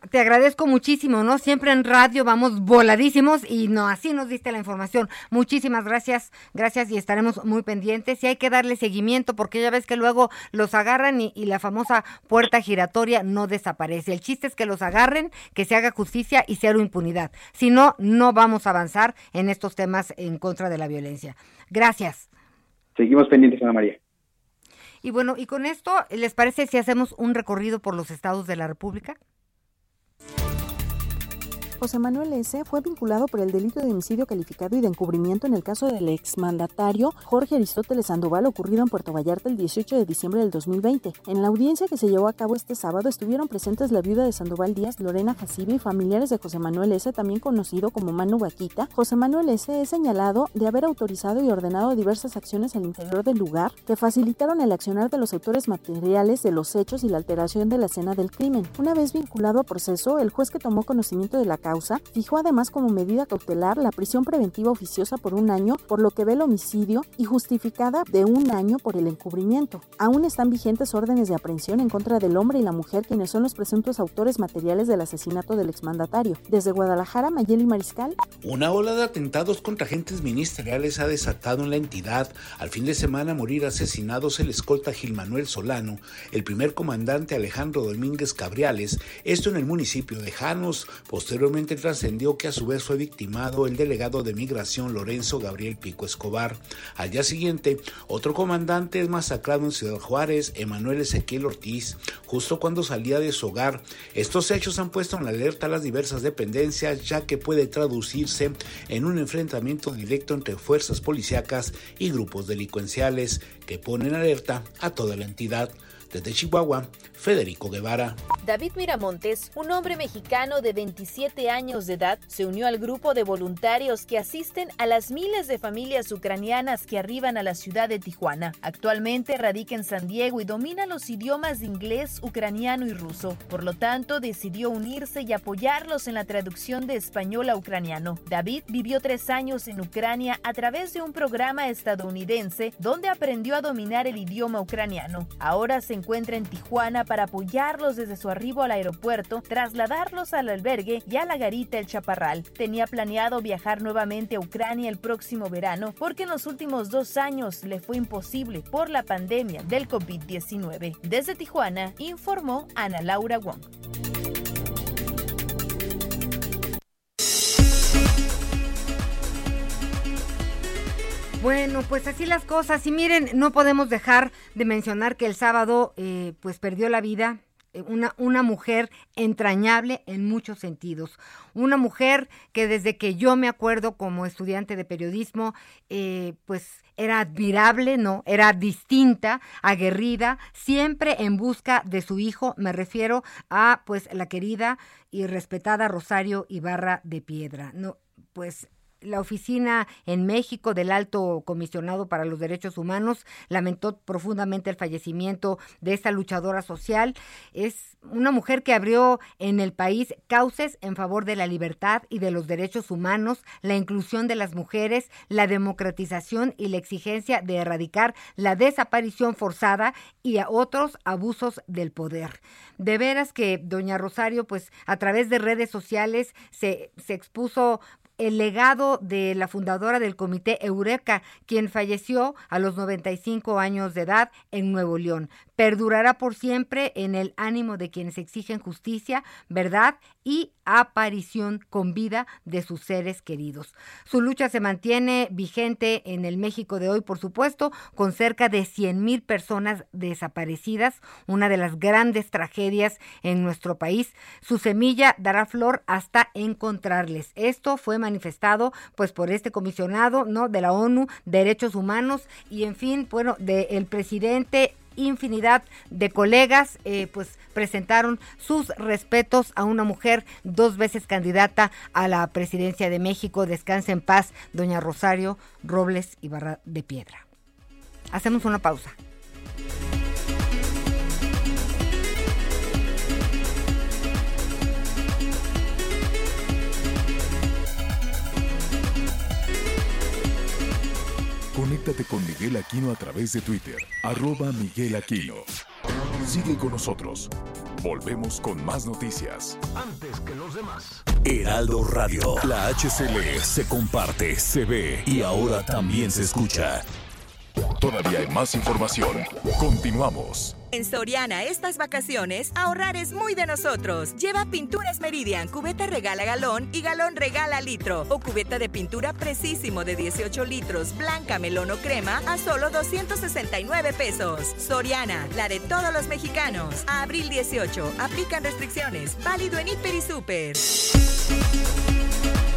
Speaker 6: te, agradezco muchísimo, ¿no? Siempre en radio vamos voladísimos y no, así nos diste la información. Muchísimas gracias, gracias y estaremos muy pendientes y hay que darle seguimiento porque ya ves que luego los agarran y, y la famosa puerta giratoria no desaparece. El chiste es que los agarren, que se haga justicia y cero impunidad. Si no, no vamos a avanzar en estos temas en contra de la violencia. Gracias.
Speaker 22: Seguimos pendientes, Ana María.
Speaker 6: Y bueno, y con esto, ¿les parece si hacemos un recorrido por los estados de la República?
Speaker 23: José Manuel S. fue vinculado por el delito de homicidio calificado y de encubrimiento en el caso del exmandatario Jorge Aristóteles Sandoval ocurrido en Puerto Vallarta el 18 de diciembre del 2020. En la audiencia que se llevó a cabo este sábado estuvieron presentes la viuda de Sandoval Díaz, Lorena Jacibe y familiares de José Manuel S., también conocido como Manu Vaquita. José Manuel S. es señalado de haber autorizado y ordenado diversas acciones al interior del lugar que facilitaron el accionar de los autores materiales de los hechos y la alteración de la escena del crimen. Una vez vinculado a proceso, el juez que tomó conocimiento de la causa fijó además como medida cautelar la prisión preventiva oficiosa por un año, por lo que ve el homicidio, y justificada de un año por el encubrimiento. Aún están vigentes órdenes de aprehensión en contra del hombre y la mujer, quienes son los presuntos autores materiales del asesinato del exmandatario. Desde Guadalajara, Mayeli Mariscal.
Speaker 24: Una ola de atentados contra agentes ministeriales ha desatado en la entidad. Al fin de semana morir asesinados el escolta Gil Manuel Solano, el primer comandante Alejandro Domínguez Cabriales, esto en el municipio de Janos. Posteriormente trascendió que a su vez fue victimado el delegado de migración Lorenzo Gabriel Pico Escobar. Al día siguiente, otro comandante es masacrado en Ciudad Juárez, Emanuel Ezequiel Ortiz, justo cuando salía de su hogar. Estos hechos han puesto en alerta a las diversas dependencias, ya que puede traducirse en un enfrentamiento directo entre fuerzas policíacas y grupos delincuenciales que ponen alerta a toda la entidad. Desde Chihuahua, Federico Guevara.
Speaker 25: David Miramontes, un hombre mexicano de 27 años de edad, se unió al grupo de voluntarios que asisten a las miles de familias ucranianas que arriban a la ciudad de Tijuana. Actualmente radica en San Diego y domina los idiomas de inglés, ucraniano y ruso. Por lo tanto, decidió unirse y apoyarlos en la traducción de español a ucraniano. David vivió tres años en Ucrania a través de un programa estadounidense donde aprendió a dominar el idioma ucraniano. Ahora se encuentra en Tijuana para apoyarlos desde su arribo al aeropuerto, trasladarlos al albergue y a la garita El Chaparral. Tenía planeado viajar nuevamente a Ucrania el próximo verano porque en los últimos dos años le fue imposible por la pandemia del COVID-19. Desde Tijuana, informó Ana Laura Wong.
Speaker 6: Bueno, pues así las cosas. Y miren, no podemos dejar de mencionar que el sábado, eh, pues perdió la vida eh, una, una mujer entrañable en muchos sentidos. Una mujer que desde que yo me acuerdo como estudiante de periodismo, eh, pues era admirable, ¿no? Era distinta, aguerrida, siempre en busca de su hijo. Me refiero a, pues, la querida y respetada Rosario Ibarra de Piedra. No, pues la oficina en México del Alto Comisionado para los Derechos Humanos lamentó profundamente el fallecimiento de esta luchadora social. Es una mujer que abrió en el país cauces en favor de la libertad y de los derechos humanos, la inclusión de las mujeres, la democratización y la exigencia de erradicar la desaparición forzada y a otros abusos del poder. De veras que doña Rosario, pues a través de redes sociales se, se expuso el legado de la fundadora del Comité Eureka, quien falleció a los 95 años de edad en Nuevo León. Perdurará por siempre en el ánimo de quienes exigen justicia, verdad y aparición con vida de sus seres queridos. Su lucha se mantiene vigente en el México de hoy, por supuesto, con cerca de 100 mil personas desaparecidas, una de las grandes tragedias en nuestro país. Su semilla dará flor hasta encontrarles. Esto fue manifestado pues por este comisionado, ¿no? de la ONU, Derechos Humanos y en fin, bueno, del presidente infinidad de colegas eh, pues presentaron sus respetos a una mujer dos veces candidata a la presidencia de México. Descanse en paz, doña Rosario Robles Ibarra de Piedra. Hacemos una pausa.
Speaker 3: Conéctate con Miguel Aquino a través de Twitter, arroba Miguel Aquino. Sigue con nosotros. Volvemos con más noticias.
Speaker 2: Antes que los demás.
Speaker 26: Heraldo Radio, la HCL se comparte, se ve y ahora también se escucha.
Speaker 3: Todavía hay más información. Continuamos.
Speaker 15: En Soriana estas vacaciones, ahorrar es muy de nosotros. Lleva pinturas Meridian, cubeta regala galón y galón regala litro. O cubeta de pintura precisísimo de 18 litros, blanca, melón o crema a solo 269 pesos. Soriana, la de todos los mexicanos. A abril 18, aplican restricciones. Válido en Hiper y Super.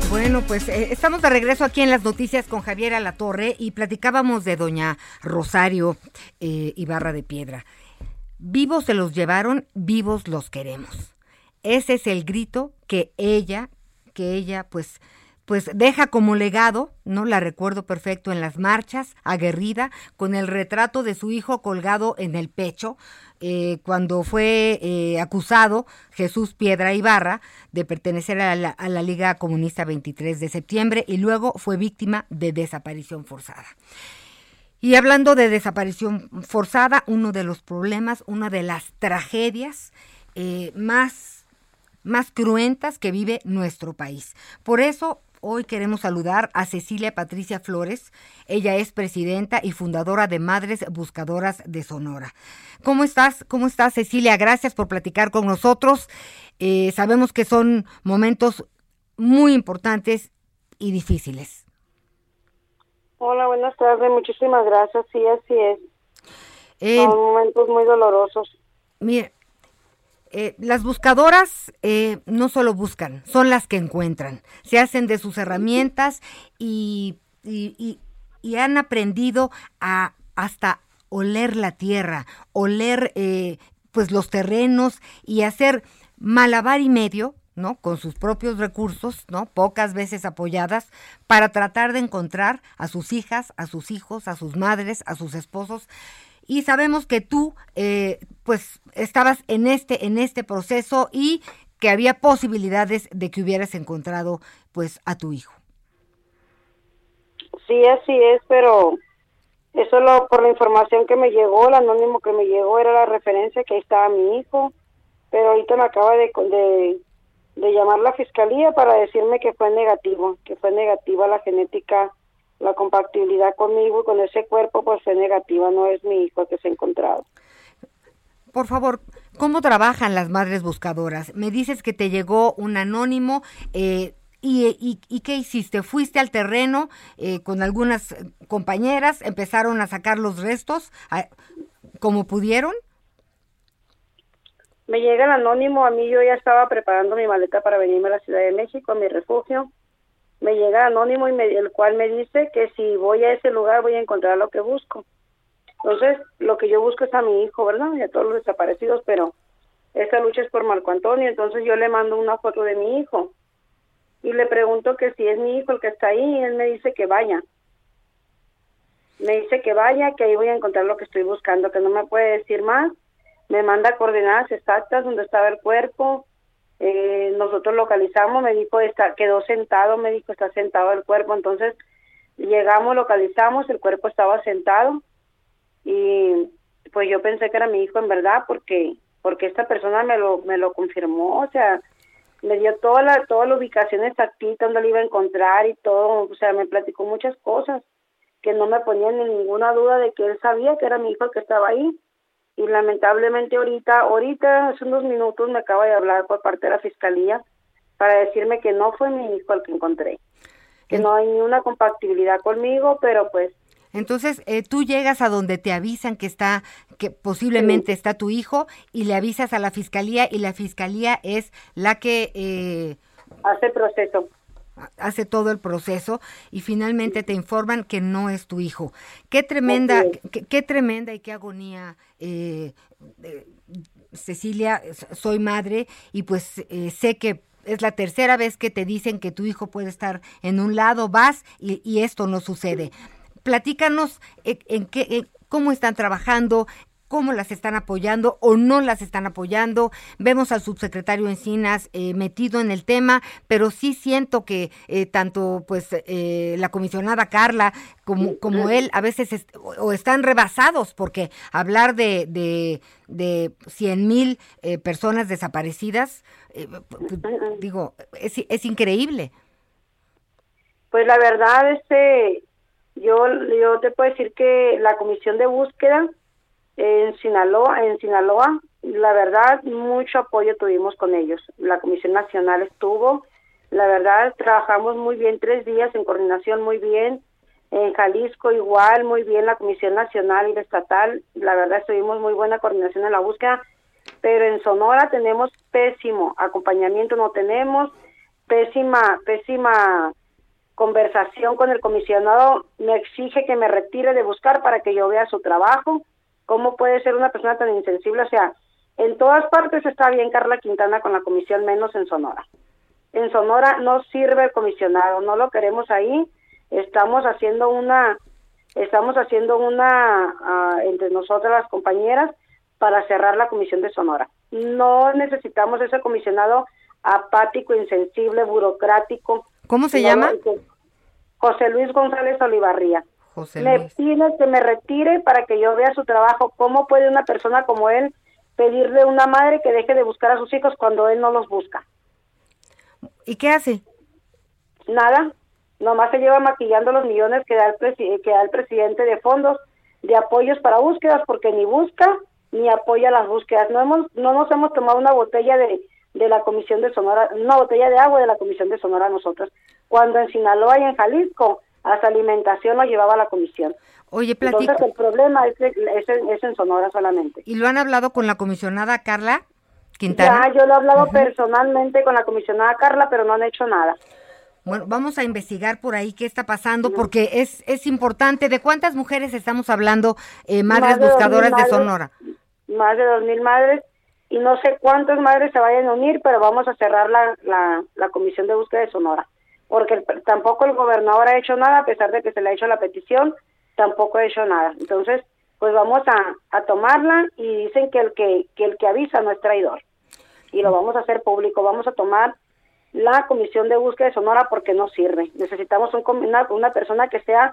Speaker 6: Bueno, pues eh, estamos de regreso aquí en las noticias con Javier Alatorre y platicábamos de doña Rosario eh, Ibarra de Piedra. Vivos se los llevaron, vivos los queremos. Ese es el grito que ella, que ella pues pues deja como legado, ¿no? La recuerdo perfecto en las marchas, aguerrida, con el retrato de su hijo colgado en el pecho, eh, cuando fue eh, acusado Jesús Piedra Ibarra de pertenecer a la, Liga Comunista 23 de septiembre y luego fue víctima de desaparición forzada. Y hablando de desaparición forzada, uno de los problemas, una de las tragedias eh, más, más cruentas que vive nuestro país. Por eso hoy queremos saludar a Cecilia Patricia Flores. Ella es presidenta y fundadora de Madres Buscadoras de Sonora. ¿Cómo estás? ¿Cómo estás, Cecilia? Gracias por platicar con nosotros. Eh, sabemos que son momentos muy importantes y difíciles.
Speaker 27: Hola, buenas tardes. Muchísimas gracias. Sí, así es. Son momentos muy dolorosos.
Speaker 6: Mira, eh, las buscadoras eh, no solo buscan, son las que encuentran. Se hacen de sus herramientas y, y, han aprendido a hasta oler la tierra, oler eh, pues los terrenos y hacer malabar y medio, ¿no? Con sus propios recursos, ¿no? Pocas veces apoyadas, para tratar de encontrar a sus hijas, a sus hijos, a sus madres, a sus esposos. Y sabemos que tú, eh, pues, estabas en este, en este proceso y que había posibilidades de que hubieras encontrado, pues, a tu hijo.
Speaker 27: Sí, así es, pero eso lo, por la información que me llegó, el anónimo que me llegó era la referencia que ahí estaba mi hijo, pero ahorita me acaba de, de, de llamar la fiscalía para decirme que fue negativo, que fue negativa la genética, la compatibilidad conmigo y con ese cuerpo pues fue negativa, no es mi hijo que se ha encontrado.
Speaker 6: Por favor, ¿cómo trabajan las madres buscadoras? Me dices que te llegó un anónimo, eh, ¿Y, y, qué hiciste? ¿Fuiste al terreno eh, con algunas compañeras? ¿Empezaron a sacar los restos como pudieron?
Speaker 27: Me llega el anónimo, a mí yo ya estaba preparando mi maleta para venirme a la Ciudad de México, a mi refugio. Me llega anónimo y me, el cual me dice que si voy a ese lugar voy a encontrar lo que busco. Entonces, lo que yo busco es a mi hijo, ¿verdad? Y a todos los desaparecidos, pero esa lucha es por Marco Antonio, entonces yo le mando una foto de mi hijo y le pregunto que si es mi hijo el que está ahí y él me dice que vaya. Me dice que vaya, que ahí voy a encontrar lo que estoy buscando, que no me puede decir más. Me manda coordenadas exactas donde estaba el cuerpo. Eh, nosotros localizamos, me dijo, está, quedó sentado, me dijo, está sentado el cuerpo. Entonces llegamos, localizamos, el cuerpo estaba sentado y pues yo pensé que era mi hijo en verdad porque porque esta persona me lo me lo confirmó, o sea, me dio toda la, toda la ubicación exactita donde lo iba a encontrar y todo, o sea, me platicó muchas cosas que no me ponían en ninguna duda de que él sabía que era mi hijo el que estaba ahí. Y lamentablemente ahorita, ahorita hace unos minutos me acaba de hablar por parte de la fiscalía para decirme que no fue mi hijo el que encontré, que no hay ni una compatibilidad conmigo, pero pues
Speaker 6: entonces, eh, tú llegas a donde te avisan que está, que posiblemente está tu hijo y le avisas a la fiscalía y la fiscalía es la que...
Speaker 27: Eh, hace proceso.
Speaker 6: Hace todo el proceso y finalmente te informan que no es tu hijo. Qué tremenda, qué, tremenda y qué agonía. Eh, Cecilia, soy madre y pues sé que es la tercera vez que te dicen que tu hijo puede estar en un lado, vas y, y esto no sucede platícanos eh, en, qué, cómo están trabajando, cómo las están apoyando o no las están apoyando. Vemos al subsecretario Encinas eh, metido en el tema, pero sí siento que eh, tanto pues la comisionada Carla como, como él a veces o están rebasados porque hablar de, de, de 100 mil personas desaparecidas, digo, es, es increíble.
Speaker 27: Pues la verdad, este, yo, yo te puedo decir que la comisión de búsqueda en Sinaloa, en Sinaloa, la verdad, mucho apoyo tuvimos con ellos. La Comisión Nacional estuvo, la verdad, trabajamos muy bien tres días en coordinación, muy bien. En Jalisco igual, muy bien la Comisión Nacional y la Estatal, la verdad, estuvimos muy buena coordinación en la búsqueda, pero en Sonora tenemos pésimo acompañamiento, no tenemos, pésima, pésima conversación con el comisionado me exige que me retire de buscar para que yo vea su trabajo. ¿Cómo puede ser una persona tan insensible? O sea, en todas partes está bien Carla Quintana con la comisión, menos en Sonora. En Sonora no sirve el comisionado, no lo queremos ahí. Estamos haciendo una, estamos haciendo una ah, entre nosotras las compañeras para cerrar la comisión de Sonora. No necesitamos ese comisionado apático, insensible, burocrático,
Speaker 6: ¿Cómo se llama?
Speaker 27: José Luis González Olivarría. José me pide que me retire para que yo vea su trabajo. ¿Cómo puede una persona como él pedirle a una madre que deje de buscar a sus hijos cuando él no los busca?
Speaker 6: ¿Y qué hace?
Speaker 27: Nada, nomás se lleva maquillando los millones que da el, que da el presidente de fondos de apoyos para búsquedas porque ni busca ni apoya las búsquedas. No hemos no nos hemos tomado una botella de de la Comisión de Sonora, una botella de agua de la Comisión de Sonora nosotros, cuando en Sinaloa y en Jalisco hasta alimentación lo llevaba la comisión.
Speaker 6: Oye, platica.
Speaker 27: Entonces el problema es, es, en Sonora solamente.
Speaker 6: ¿Y lo han hablado con la comisionada Carla Quintana?
Speaker 27: Ya, yo lo he hablado personalmente con la comisionada Carla, pero no han hecho nada.
Speaker 6: Bueno, vamos a investigar por ahí qué está pasando, porque es, es importante. ¿De cuántas mujeres estamos hablando, eh, madres buscadoras de Sonora?
Speaker 27: Más de dos mil madres, y no sé cuántas madres se vayan a unir, pero vamos a cerrar la, la, la comisión de búsqueda de Sonora, porque tampoco el gobernador ha hecho nada, a pesar de que se le ha hecho la petición, tampoco ha hecho nada. Entonces, pues vamos a, a tomarla y dicen que el que, que el que avisa no es traidor. Y lo vamos a hacer público, vamos a tomar la comisión de búsqueda de Sonora porque no sirve. Necesitamos un, una, una persona que sea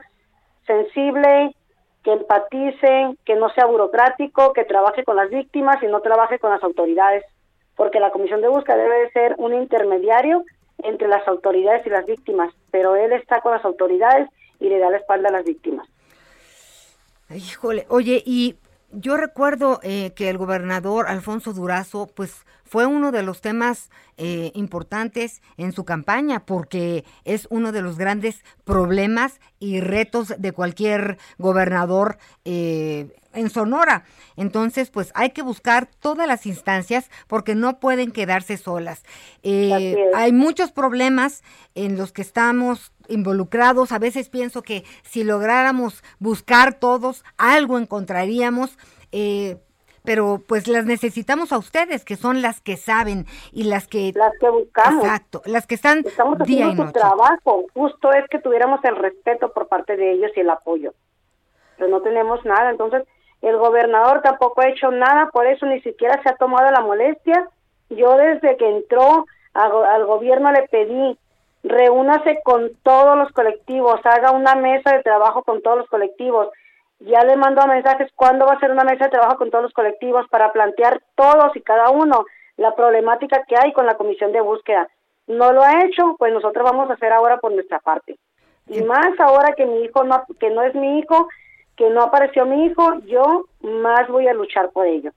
Speaker 27: sensible, que empatice, que no sea burocrático, que trabaje con las víctimas y no trabaje con las autoridades, porque la comisión de búsqueda debe de ser un intermediario entre las autoridades y las víctimas, pero él está con las autoridades y le da la espalda a las víctimas.
Speaker 6: Híjole, oye, y yo recuerdo eh, que el gobernador Alfonso Durazo, pues fue uno de los temas eh, importantes en su campaña porque es uno de los grandes problemas y retos de cualquier gobernador eh, en Sonora. Entonces, pues hay que buscar todas las instancias porque no pueden quedarse solas. hay muchos problemas en los que estamos involucrados. A veces pienso que si lográramos buscar todos, algo encontraríamos. Eh, pero pues las necesitamos a ustedes, que son las que saben y las que...
Speaker 27: Las que buscamos.
Speaker 6: Exacto, las que están
Speaker 27: Estamos haciendo su trabajo. Justo es que tuviéramos el respeto por parte de ellos y el apoyo. Pero no tenemos nada. Entonces, el gobernador tampoco ha hecho nada, por eso ni siquiera se ha tomado la molestia. Yo desde que entró al gobierno le pedí reúnase con todos los colectivos, haga una mesa de trabajo con todos los colectivos. Ya le mando mensajes cuándo va a ser una mesa de trabajo con todos los colectivos para plantear todos y cada uno la problemática que hay con la comisión de búsqueda. No lo ha hecho, pues nosotros vamos a hacer ahora por nuestra parte. Y más ahora que mi hijo no, que no es mi hijo, que no apareció mi hijo, yo más voy a luchar por ello.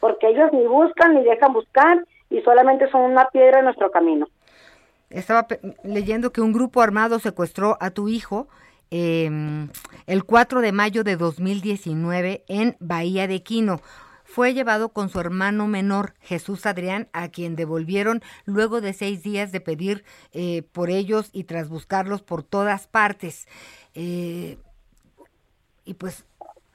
Speaker 27: Porque ellos ni buscan ni dejan buscar y solamente son una piedra en nuestro camino.
Speaker 6: Estaba leyendo que un grupo armado secuestró a tu hijo em, el 4 de mayo de 2019 en Bahía de Quino. Fue llevado con su hermano menor, Jesús Adrián, a quien devolvieron luego de seis días de pedir eh, por ellos y tras buscarlos por todas partes. Eh, y pues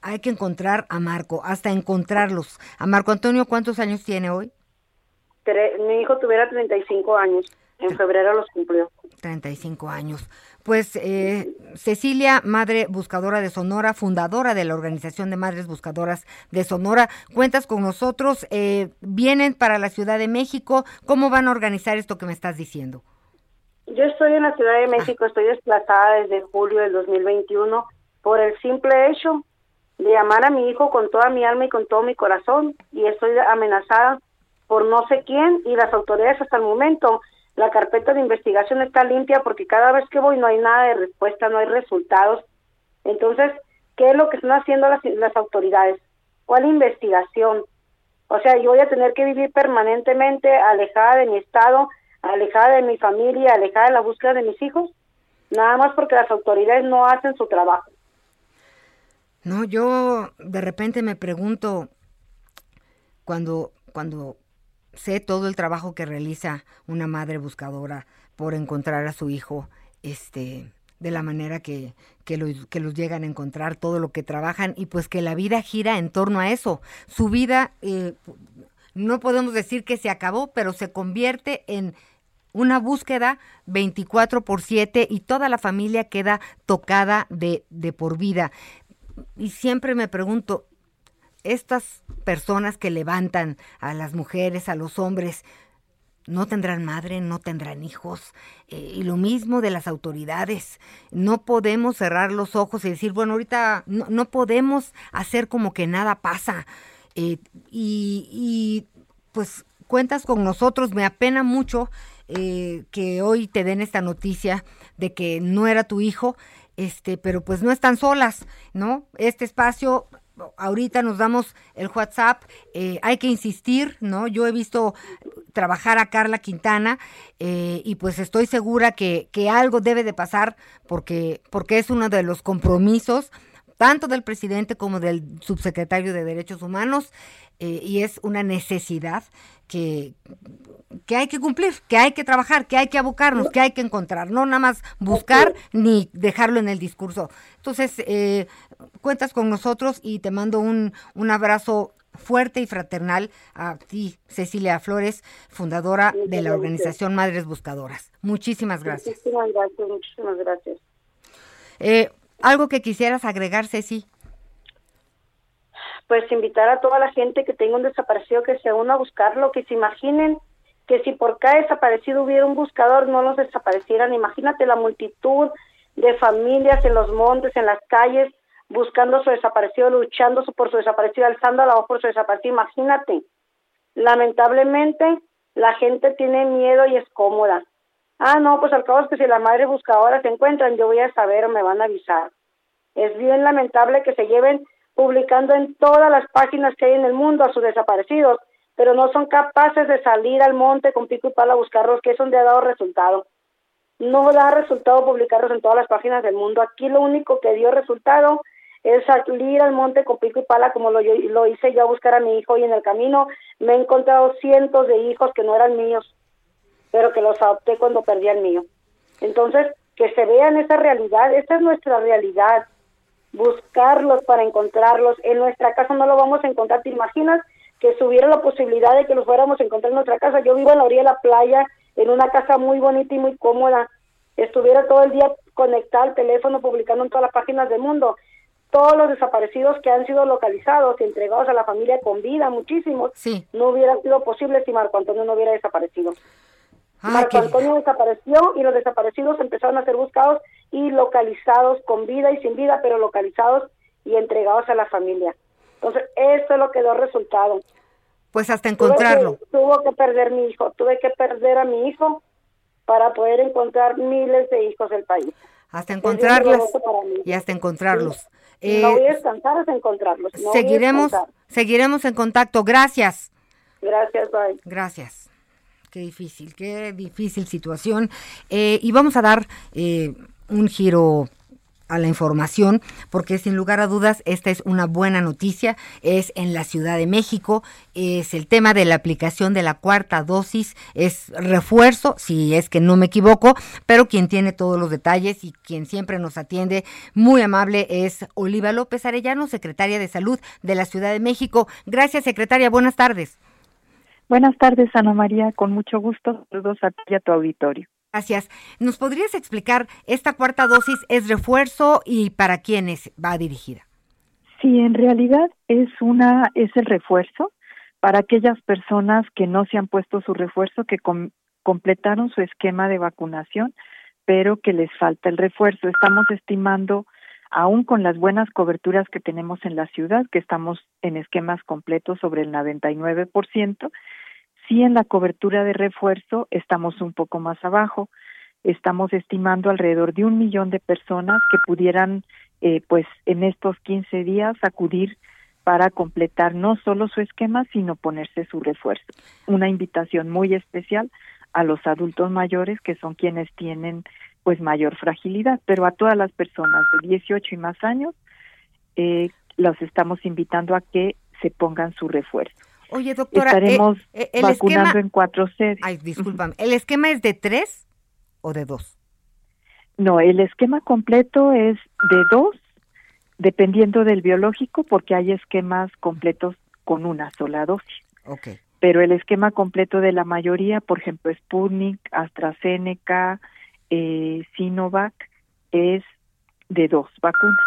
Speaker 6: hay que encontrar a Marco, hasta encontrarlos. A Marco Antonio, ¿cuántos años tiene hoy?
Speaker 27: Mi hijo tuviera 35 años. En febrero los cumplió.
Speaker 6: 35 años. Pues eh, Cecilia, madre buscadora de Sonora, fundadora de la Organización de Madres Buscadoras de Sonora, cuentas con nosotros, eh, vienen para la Ciudad de México, ¿cómo van a organizar esto que me estás diciendo?
Speaker 27: Yo estoy en la Ciudad de México, estoy desplazada desde julio del 2021 por el simple hecho de amar a mi hijo con toda mi alma y con todo mi corazón y estoy amenazada por no sé quién y las autoridades hasta el momento la carpeta de investigación está limpia porque cada vez que voy no hay nada de respuesta, no hay resultados. Entonces, ¿qué es lo que están haciendo las, las autoridades? ¿Cuál investigación? O sea, yo voy a tener que vivir permanentemente alejada de mi estado, alejada de mi familia, alejada de la búsqueda de mis hijos, nada más porque las autoridades no hacen su trabajo.
Speaker 6: No, yo de repente me pregunto cuando cuando sé todo el trabajo que realiza una madre buscadora por encontrar a su hijo, este, de la manera que, que, que los llegan a encontrar, todo lo que trabajan y pues que la vida gira en torno a eso. Su vida, eh, no podemos decir que se acabó, pero se convierte en una búsqueda 24 por 7 y toda la familia queda tocada de, de por vida. Y siempre me pregunto, estas personas que levantan a las mujeres, a los hombres, no tendrán madre, no tendrán hijos. Eh, y lo mismo de las autoridades. No podemos cerrar los ojos y decir, bueno, ahorita no, podemos hacer como que nada pasa. Eh, y, pues cuentas con nosotros. Me apena mucho eh, que hoy te den esta noticia de que no era tu hijo. Este, pero pues no están solas, ¿no? Este espacio ahorita nos damos el WhatsApp, eh, hay que insistir, ¿no? Yo he visto trabajar a Carla Quintana eh, y pues estoy segura que, que, algo debe de pasar porque, porque es uno de los compromisos tanto del presidente como del subsecretario de Derechos Humanos, eh, y es una necesidad que, que hay que cumplir, que hay que trabajar, que hay que abocarnos, que hay que encontrar, no nada más buscar ni dejarlo en el discurso. Entonces, eh, cuentas con nosotros y te mando un, un abrazo fuerte y fraternal a ti, Cecilia Flores, fundadora de la organización Madres Buscadoras. Muchísimas gracias.
Speaker 27: Muchísimas gracias, muchísimas gracias.
Speaker 6: Eh, ¿Algo que quisieras agregar, Ceci?
Speaker 27: Pues invitar a toda la gente que tenga un desaparecido que se una a buscarlo, que se imaginen que si por cada desaparecido hubiera un buscador, no los desaparecieran. Imagínate la multitud de familias en los montes, en las calles, buscando su desaparecido, luchando por su desaparecido, alzando la voz por su desaparecido. Imagínate. Lamentablemente, la gente tiene miedo y es cómoda. Ah, no, pues al cabo es que si la madre buscadora se encuentran, yo voy a saber o me van a avisar. Es bien lamentable que se lleven publicando en todas las páginas que hay en el mundo a sus desaparecidos, pero no son capaces de salir al monte con pico y pala a buscarlos, que es donde ha dado resultado. No da resultado publicarlos en todas las páginas del mundo. Aquí lo único que dio resultado es salir al monte con pico y pala como lo, lo hice yo a buscar a mi hijo y en el camino me he encontrado cientos de hijos que no eran míos, pero que los adopté cuando perdí al mío. Entonces, que se vean esa realidad, esa es nuestra realidad buscarlos para encontrarlos. En nuestra casa no lo vamos a encontrar. ¿Te imaginas que si hubiera la posibilidad de que los fuéramos a encontrar en nuestra casa? Yo vivo en la orilla de la playa, en una casa muy bonita y muy cómoda. Estuviera todo el día conectado al teléfono, publicando en todas las páginas del mundo. Todos los desaparecidos que han sido localizados y entregados a la familia con vida, muchísimos, no hubiera sido posible si Marco Antonio no hubiera desaparecido. Marco Antonio desapareció y los desaparecidos empezaron a ser buscados y localizados con vida y sin vida, pero localizados y entregados a la familia. Entonces, eso es lo que dio resultado.
Speaker 6: Pues hasta encontrarlo.
Speaker 27: Tuve que, perder mi hijo, tuve que perder a mi hijo para poder encontrar miles de hijos del país.
Speaker 6: Hasta encontrarlos y hasta encontrarlos.
Speaker 27: no voy a descansar hasta encontrarlos.
Speaker 6: seguiremos, seguiremos en contacto. Gracias.
Speaker 27: Gracias, bye.
Speaker 6: Gracias. Qué difícil, qué difícil situación. Eh, y vamos a dar eh, un giro a la información, porque sin lugar a dudas esta es una buena noticia, es en la Ciudad de México, es el tema de la aplicación de la cuarta dosis, es refuerzo, si es que no me equivoco, pero quien tiene todos los detalles y quien siempre nos atiende muy amable es Oliva López Arellano, secretaria de Salud de la Ciudad de México. Gracias, secretaria, buenas tardes.
Speaker 28: Buenas tardes, Ana María, con mucho gusto, saludos a ti y a tu auditorio.
Speaker 6: Gracias. ¿Nos podrías explicar, esta cuarta dosis es refuerzo y para quiénes va dirigida?
Speaker 28: Sí, en realidad es una es el refuerzo para aquellas personas que no se han puesto su refuerzo, que completaron su esquema de vacunación, pero que les falta el refuerzo. Estamos estimando, aún con las buenas coberturas que tenemos en la ciudad, que estamos en esquemas completos sobre el 99%, Sí, en la cobertura de refuerzo estamos un poco más abajo. Estamos estimando alrededor de un millón de personas que pudieran, eh, pues, en estos 15 días acudir para completar no solo su esquema, sino ponerse su refuerzo. Una invitación muy especial a los adultos mayores, que son quienes tienen, pues, mayor fragilidad, pero a todas las personas de 18 y más años, eh, los estamos invitando a que se pongan su refuerzo.
Speaker 6: Oye, doctora,
Speaker 28: estaremos eh, eh, vacunando en cuatro sedes.
Speaker 6: Ay, discúlpame. ¿El esquema es de tres o de dos?
Speaker 28: No, el esquema completo es de dos, dependiendo del biológico, porque hay esquemas completos con una sola dosis.
Speaker 6: Okay.
Speaker 28: Pero el esquema completo de la mayoría, por ejemplo, Sputnik, AstraZeneca, eh, Sinovac, es de dos vacunas.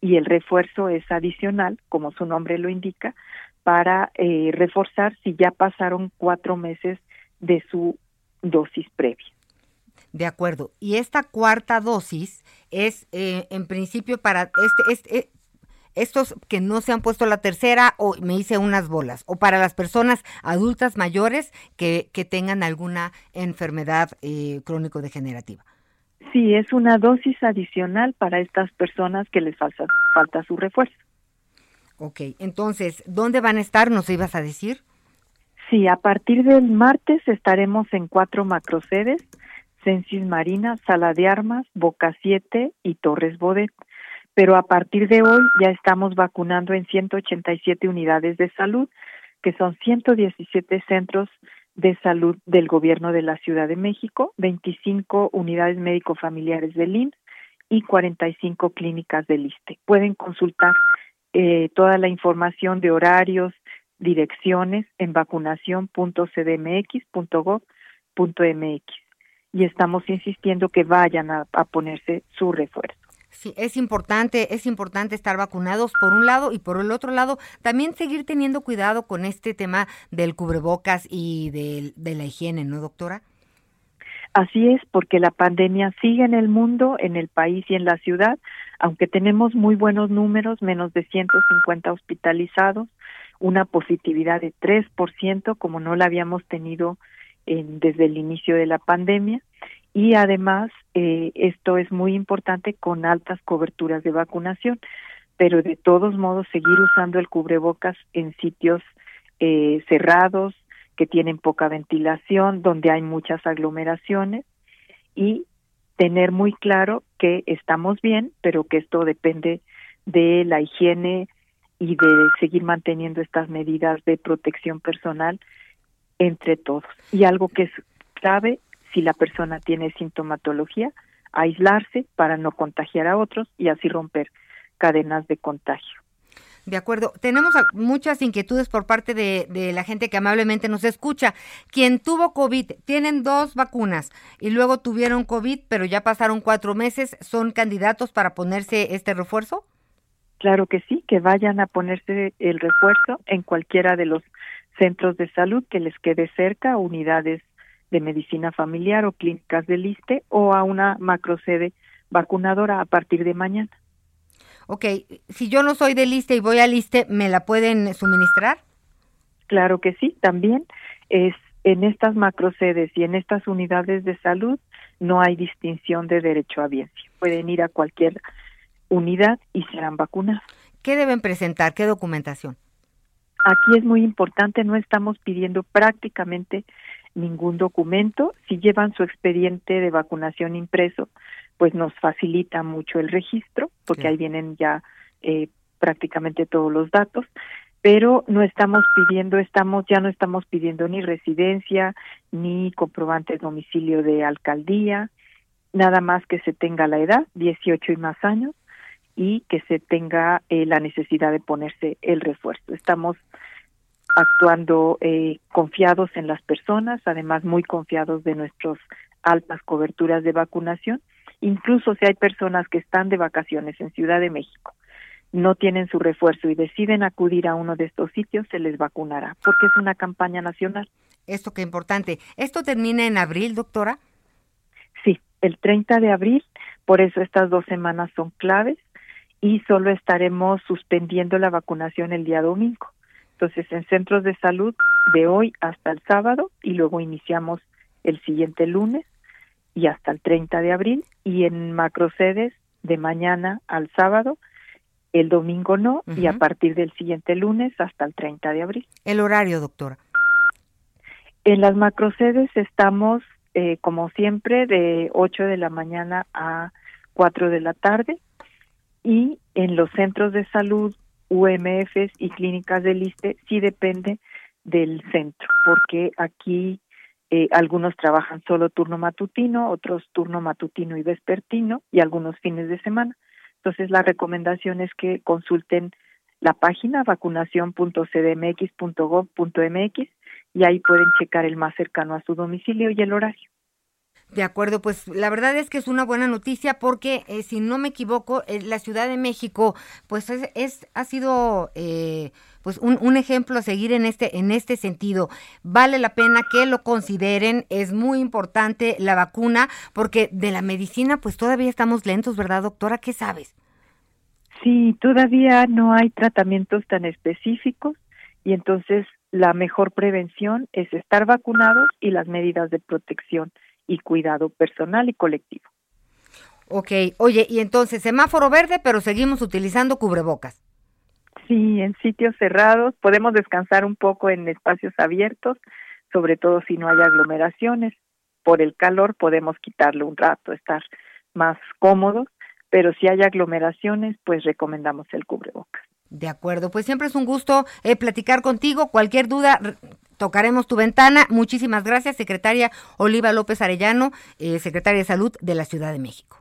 Speaker 28: Y el refuerzo es adicional, como su nombre lo indica, para eh, reforzar si ya pasaron cuatro meses de su dosis previa.
Speaker 6: De acuerdo. Y esta cuarta dosis es eh, en principio para este, este, eh, estos que no se han puesto la tercera o me hice unas bolas, o para las personas adultas mayores que, que tengan alguna enfermedad crónico-degenerativa.
Speaker 28: Sí, es una dosis adicional para estas personas que les falta, falta su refuerzo.
Speaker 6: Ok, entonces, ¿dónde van a estar? ¿Nos ibas a decir?
Speaker 28: Sí, a partir del martes estaremos en cuatro macrosedes, Censis Marina, Sala de Armas, Boca 7 y Torres Bodet. pero a partir de hoy ya estamos vacunando en 187 unidades de salud, que son 117 centros de salud del gobierno de la Ciudad de México, 25 unidades médico-familiares del IMSS y 45 clínicas del ISTE. Pueden consultar eh, toda la información de horarios, direcciones en vacunación.cdmx.gov.mx y estamos insistiendo que vayan a ponerse su refuerzo.
Speaker 6: Sí, es importante, es importante estar vacunados por un lado y por el otro lado también seguir teniendo cuidado con este tema del cubrebocas y de, de la higiene, ¿no, doctora?
Speaker 28: Así es, porque la pandemia sigue en el mundo, en el país y en la ciudad, aunque tenemos muy buenos números, menos de 150 hospitalizados, una positividad de 3%, como no la habíamos tenido en, desde el inicio de la pandemia, y además eh, esto es muy importante con altas coberturas de vacunación, pero de todos modos seguir usando el cubrebocas en sitios eh, cerrados que tienen poca ventilación, donde hay muchas aglomeraciones y tener muy claro que estamos bien, pero que esto depende de la higiene y de seguir manteniendo estas medidas de protección personal entre todos. Y algo que es clave si la persona tiene sintomatología, aislarse para no contagiar a otros y así romper cadenas de contagio.
Speaker 6: De acuerdo. Tenemos muchas inquietudes por parte de, la gente que amablemente nos escucha. Quien tuvo COVID, tienen dos vacunas y luego tuvieron COVID, pero ya pasaron cuatro meses, ¿son candidatos para ponerse este refuerzo?
Speaker 28: Claro que sí, que vayan a ponerse el refuerzo en cualquiera de los centros de salud que les quede cerca, unidades de medicina familiar o clínicas del ISTE o a una macrosede vacunadora a partir de mañana.
Speaker 6: Ok, si yo no soy del ISTE y voy al ISTE, ¿me la pueden suministrar?
Speaker 28: Claro que sí, también es en estas macrosedes y en estas unidades de salud no hay distinción de derecho a biencia. Pueden ir a cualquier unidad y serán vacunados.
Speaker 6: ¿Qué deben presentar? ¿Qué documentación?
Speaker 28: Aquí es muy importante, no estamos pidiendo prácticamente ningún documento. Si llevan su expediente de vacunación impreso, pues nos facilita mucho el registro, porque ahí vienen ya eh, prácticamente todos los datos. Pero no estamos pidiendo, estamos ya no estamos pidiendo ni residencia ni comprobante de domicilio de alcaldía, nada más que se tenga la edad, 18 y más años, y que se tenga eh, la necesidad de ponerse el refuerzo. Estamos actuando eh, confiados en las personas, además muy confiados de nuestras altas coberturas de vacunación. Incluso si hay personas que están de vacaciones en Ciudad de México, no tienen su refuerzo y deciden acudir a uno de estos sitios, se les vacunará, porque es una campaña nacional.
Speaker 6: Esto qué importante. ¿Esto termina en abril, doctora?
Speaker 28: Sí, el 30 de abril, por eso estas dos semanas son claves y solo estaremos suspendiendo la vacunación el día domingo. Entonces, en centros de salud de hoy hasta el sábado y luego iniciamos el siguiente lunes y hasta el 30 de abril y en macrosedes de mañana al sábado, el domingo no y a partir del siguiente lunes hasta el 30 de abril.
Speaker 6: El horario, doctora.
Speaker 28: En las macrosedes estamos, eh, como siempre, de 8 de la mañana a 4 de la tarde y en los centros de salud UMFs y clínicas del ISTE sí depende del centro, porque aquí eh, algunos trabajan solo turno matutino, otros turno matutino y vespertino y algunos fines de semana. Entonces la recomendación es que consulten la página vacunación.cdmx.gov.mx y ahí pueden checar el más cercano a su domicilio y el horario.
Speaker 6: De acuerdo, pues la verdad es que es una buena noticia porque eh, si no me equivoco, eh, la Ciudad de México pues es, ha sido eh, pues un, un, ejemplo a seguir en este en este sentido. Vale la pena que lo consideren, es muy importante la vacuna porque de la medicina pues todavía estamos lentos, ¿verdad, doctora? ¿Qué sabes?
Speaker 28: Sí, todavía no hay tratamientos tan específicos y entonces la mejor prevención es estar vacunados y las medidas de protección y cuidado personal y colectivo.
Speaker 6: Ok, oye, y entonces semáforo verde, pero seguimos utilizando cubrebocas.
Speaker 28: Sí, en sitios cerrados podemos descansar un poco en espacios abiertos, sobre todo si no hay aglomeraciones. Por el calor podemos quitarlo un rato, estar más cómodos, pero si hay aglomeraciones, pues recomendamos el cubrebocas.
Speaker 6: De acuerdo, pues siempre es un gusto eh, platicar contigo. Cualquier duda, tocaremos tu ventana. Muchísimas gracias, secretaria Oliva López Arellano, eh, secretaria de Salud de la Ciudad de México.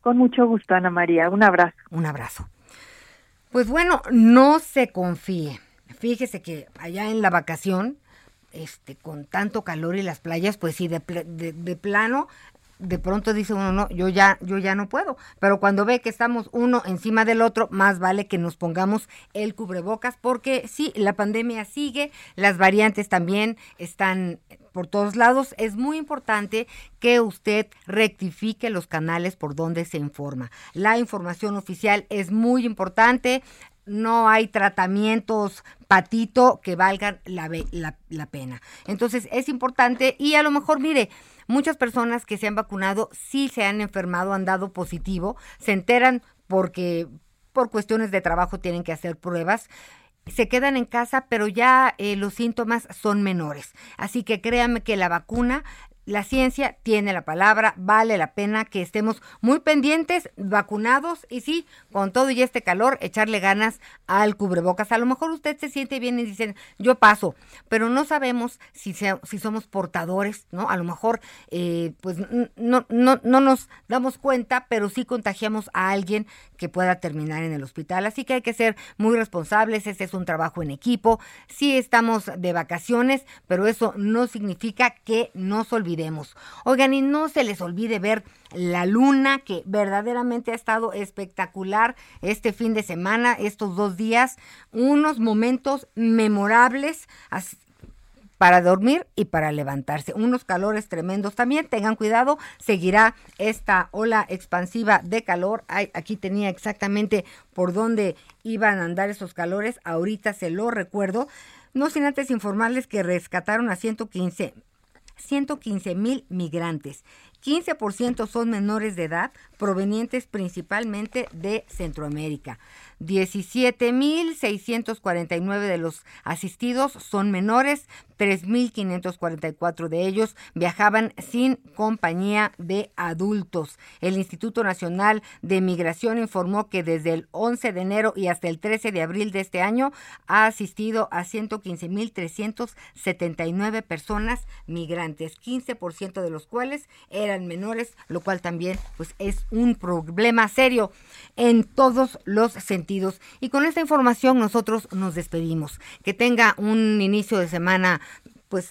Speaker 28: Con mucho gusto, Ana María. Un abrazo.
Speaker 6: Un abrazo. Pues bueno, no se confíe. Fíjese que allá en la vacación, este, con tanto calor y las playas, pues sí, de, plano de pronto dice uno, no, yo ya, yo ya no puedo. Pero cuando ve que estamos uno encima del otro, más vale que nos pongamos el cubrebocas, porque sí, la pandemia sigue, las variantes también están por todos lados. Es muy importante que usted rectifique los canales por donde se informa. La información oficial es muy importante no hay tratamientos patito que valgan la, pena. Entonces es importante y a lo mejor, mire, Muchas personas que se han vacunado sí se han enfermado, han dado positivo, se enteran porque por cuestiones de trabajo tienen que hacer pruebas se quedan en casa, pero ya eh, los síntomas son menores. Así que créanme que la vacuna la ciencia tiene la palabra, vale la pena que estemos muy pendientes, vacunados y sí, con todo y este calor, echarle ganas al cubrebocas. A lo mejor usted se siente bien y dicen, yo paso, pero no sabemos si, si somos portadores, ¿no? A lo mejor, eh, pues no, no, no nos damos cuenta, pero sí contagiamos a alguien que pueda terminar en el hospital. Así que hay que ser muy responsables, este es un trabajo en equipo. Sí estamos de vacaciones, pero eso no significa que nos olvidemos Oigan, y no se les olvide ver la luna, que verdaderamente ha estado espectacular este fin de semana, estos dos días, unos momentos memorables para dormir y para levantarse. Unos calores tremendos también, tengan cuidado, seguirá esta ola expansiva de calor. aquí tenía exactamente por dónde iban a andar esos calores, ahorita se lo recuerdo. No sin antes informarles que rescataron a 115 115 mil migrantes. 15% son menores de edad, provenientes principalmente de Centroamérica. 17.649 de los asistidos son menores, 3.544 de ellos viajaban sin compañía de adultos. El Instituto Nacional de Migración informó que desde el 11 de enero y hasta el 13 de abril de este año ha asistido a 115.379 personas migrantes, 15% de los cuales eran menores, lo cual también pues es un problema serio en todos los sentidos. Y con esta información nosotros nos despedimos. Que tenga un inicio de semana pues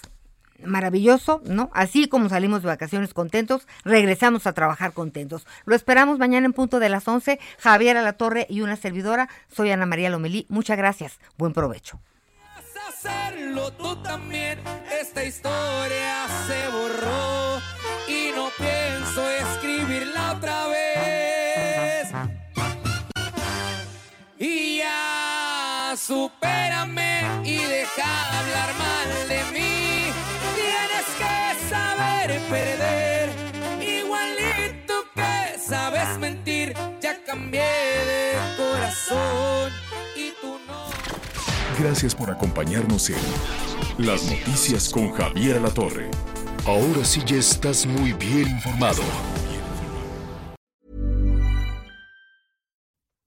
Speaker 6: maravilloso, ¿no? Así como salimos de vacaciones contentos, regresamos a trabajar contentos. Lo esperamos mañana en punto de las 11. Javier Torre y una servidora. Soy Ana María Lomelí. Muchas gracias. Buen provecho.
Speaker 4: Hacerlo tú también. Esta historia se borró y no pienso escribirla otra vez. Supérame y deja hablar mal de mí. Tienes que saber perder, igualito que sabes mentir. Ya cambié de corazón y tú no.
Speaker 3: Gracias por acompañarnos en Las Noticias con Javier La Torre. Ahora sí ya estás muy bien informado.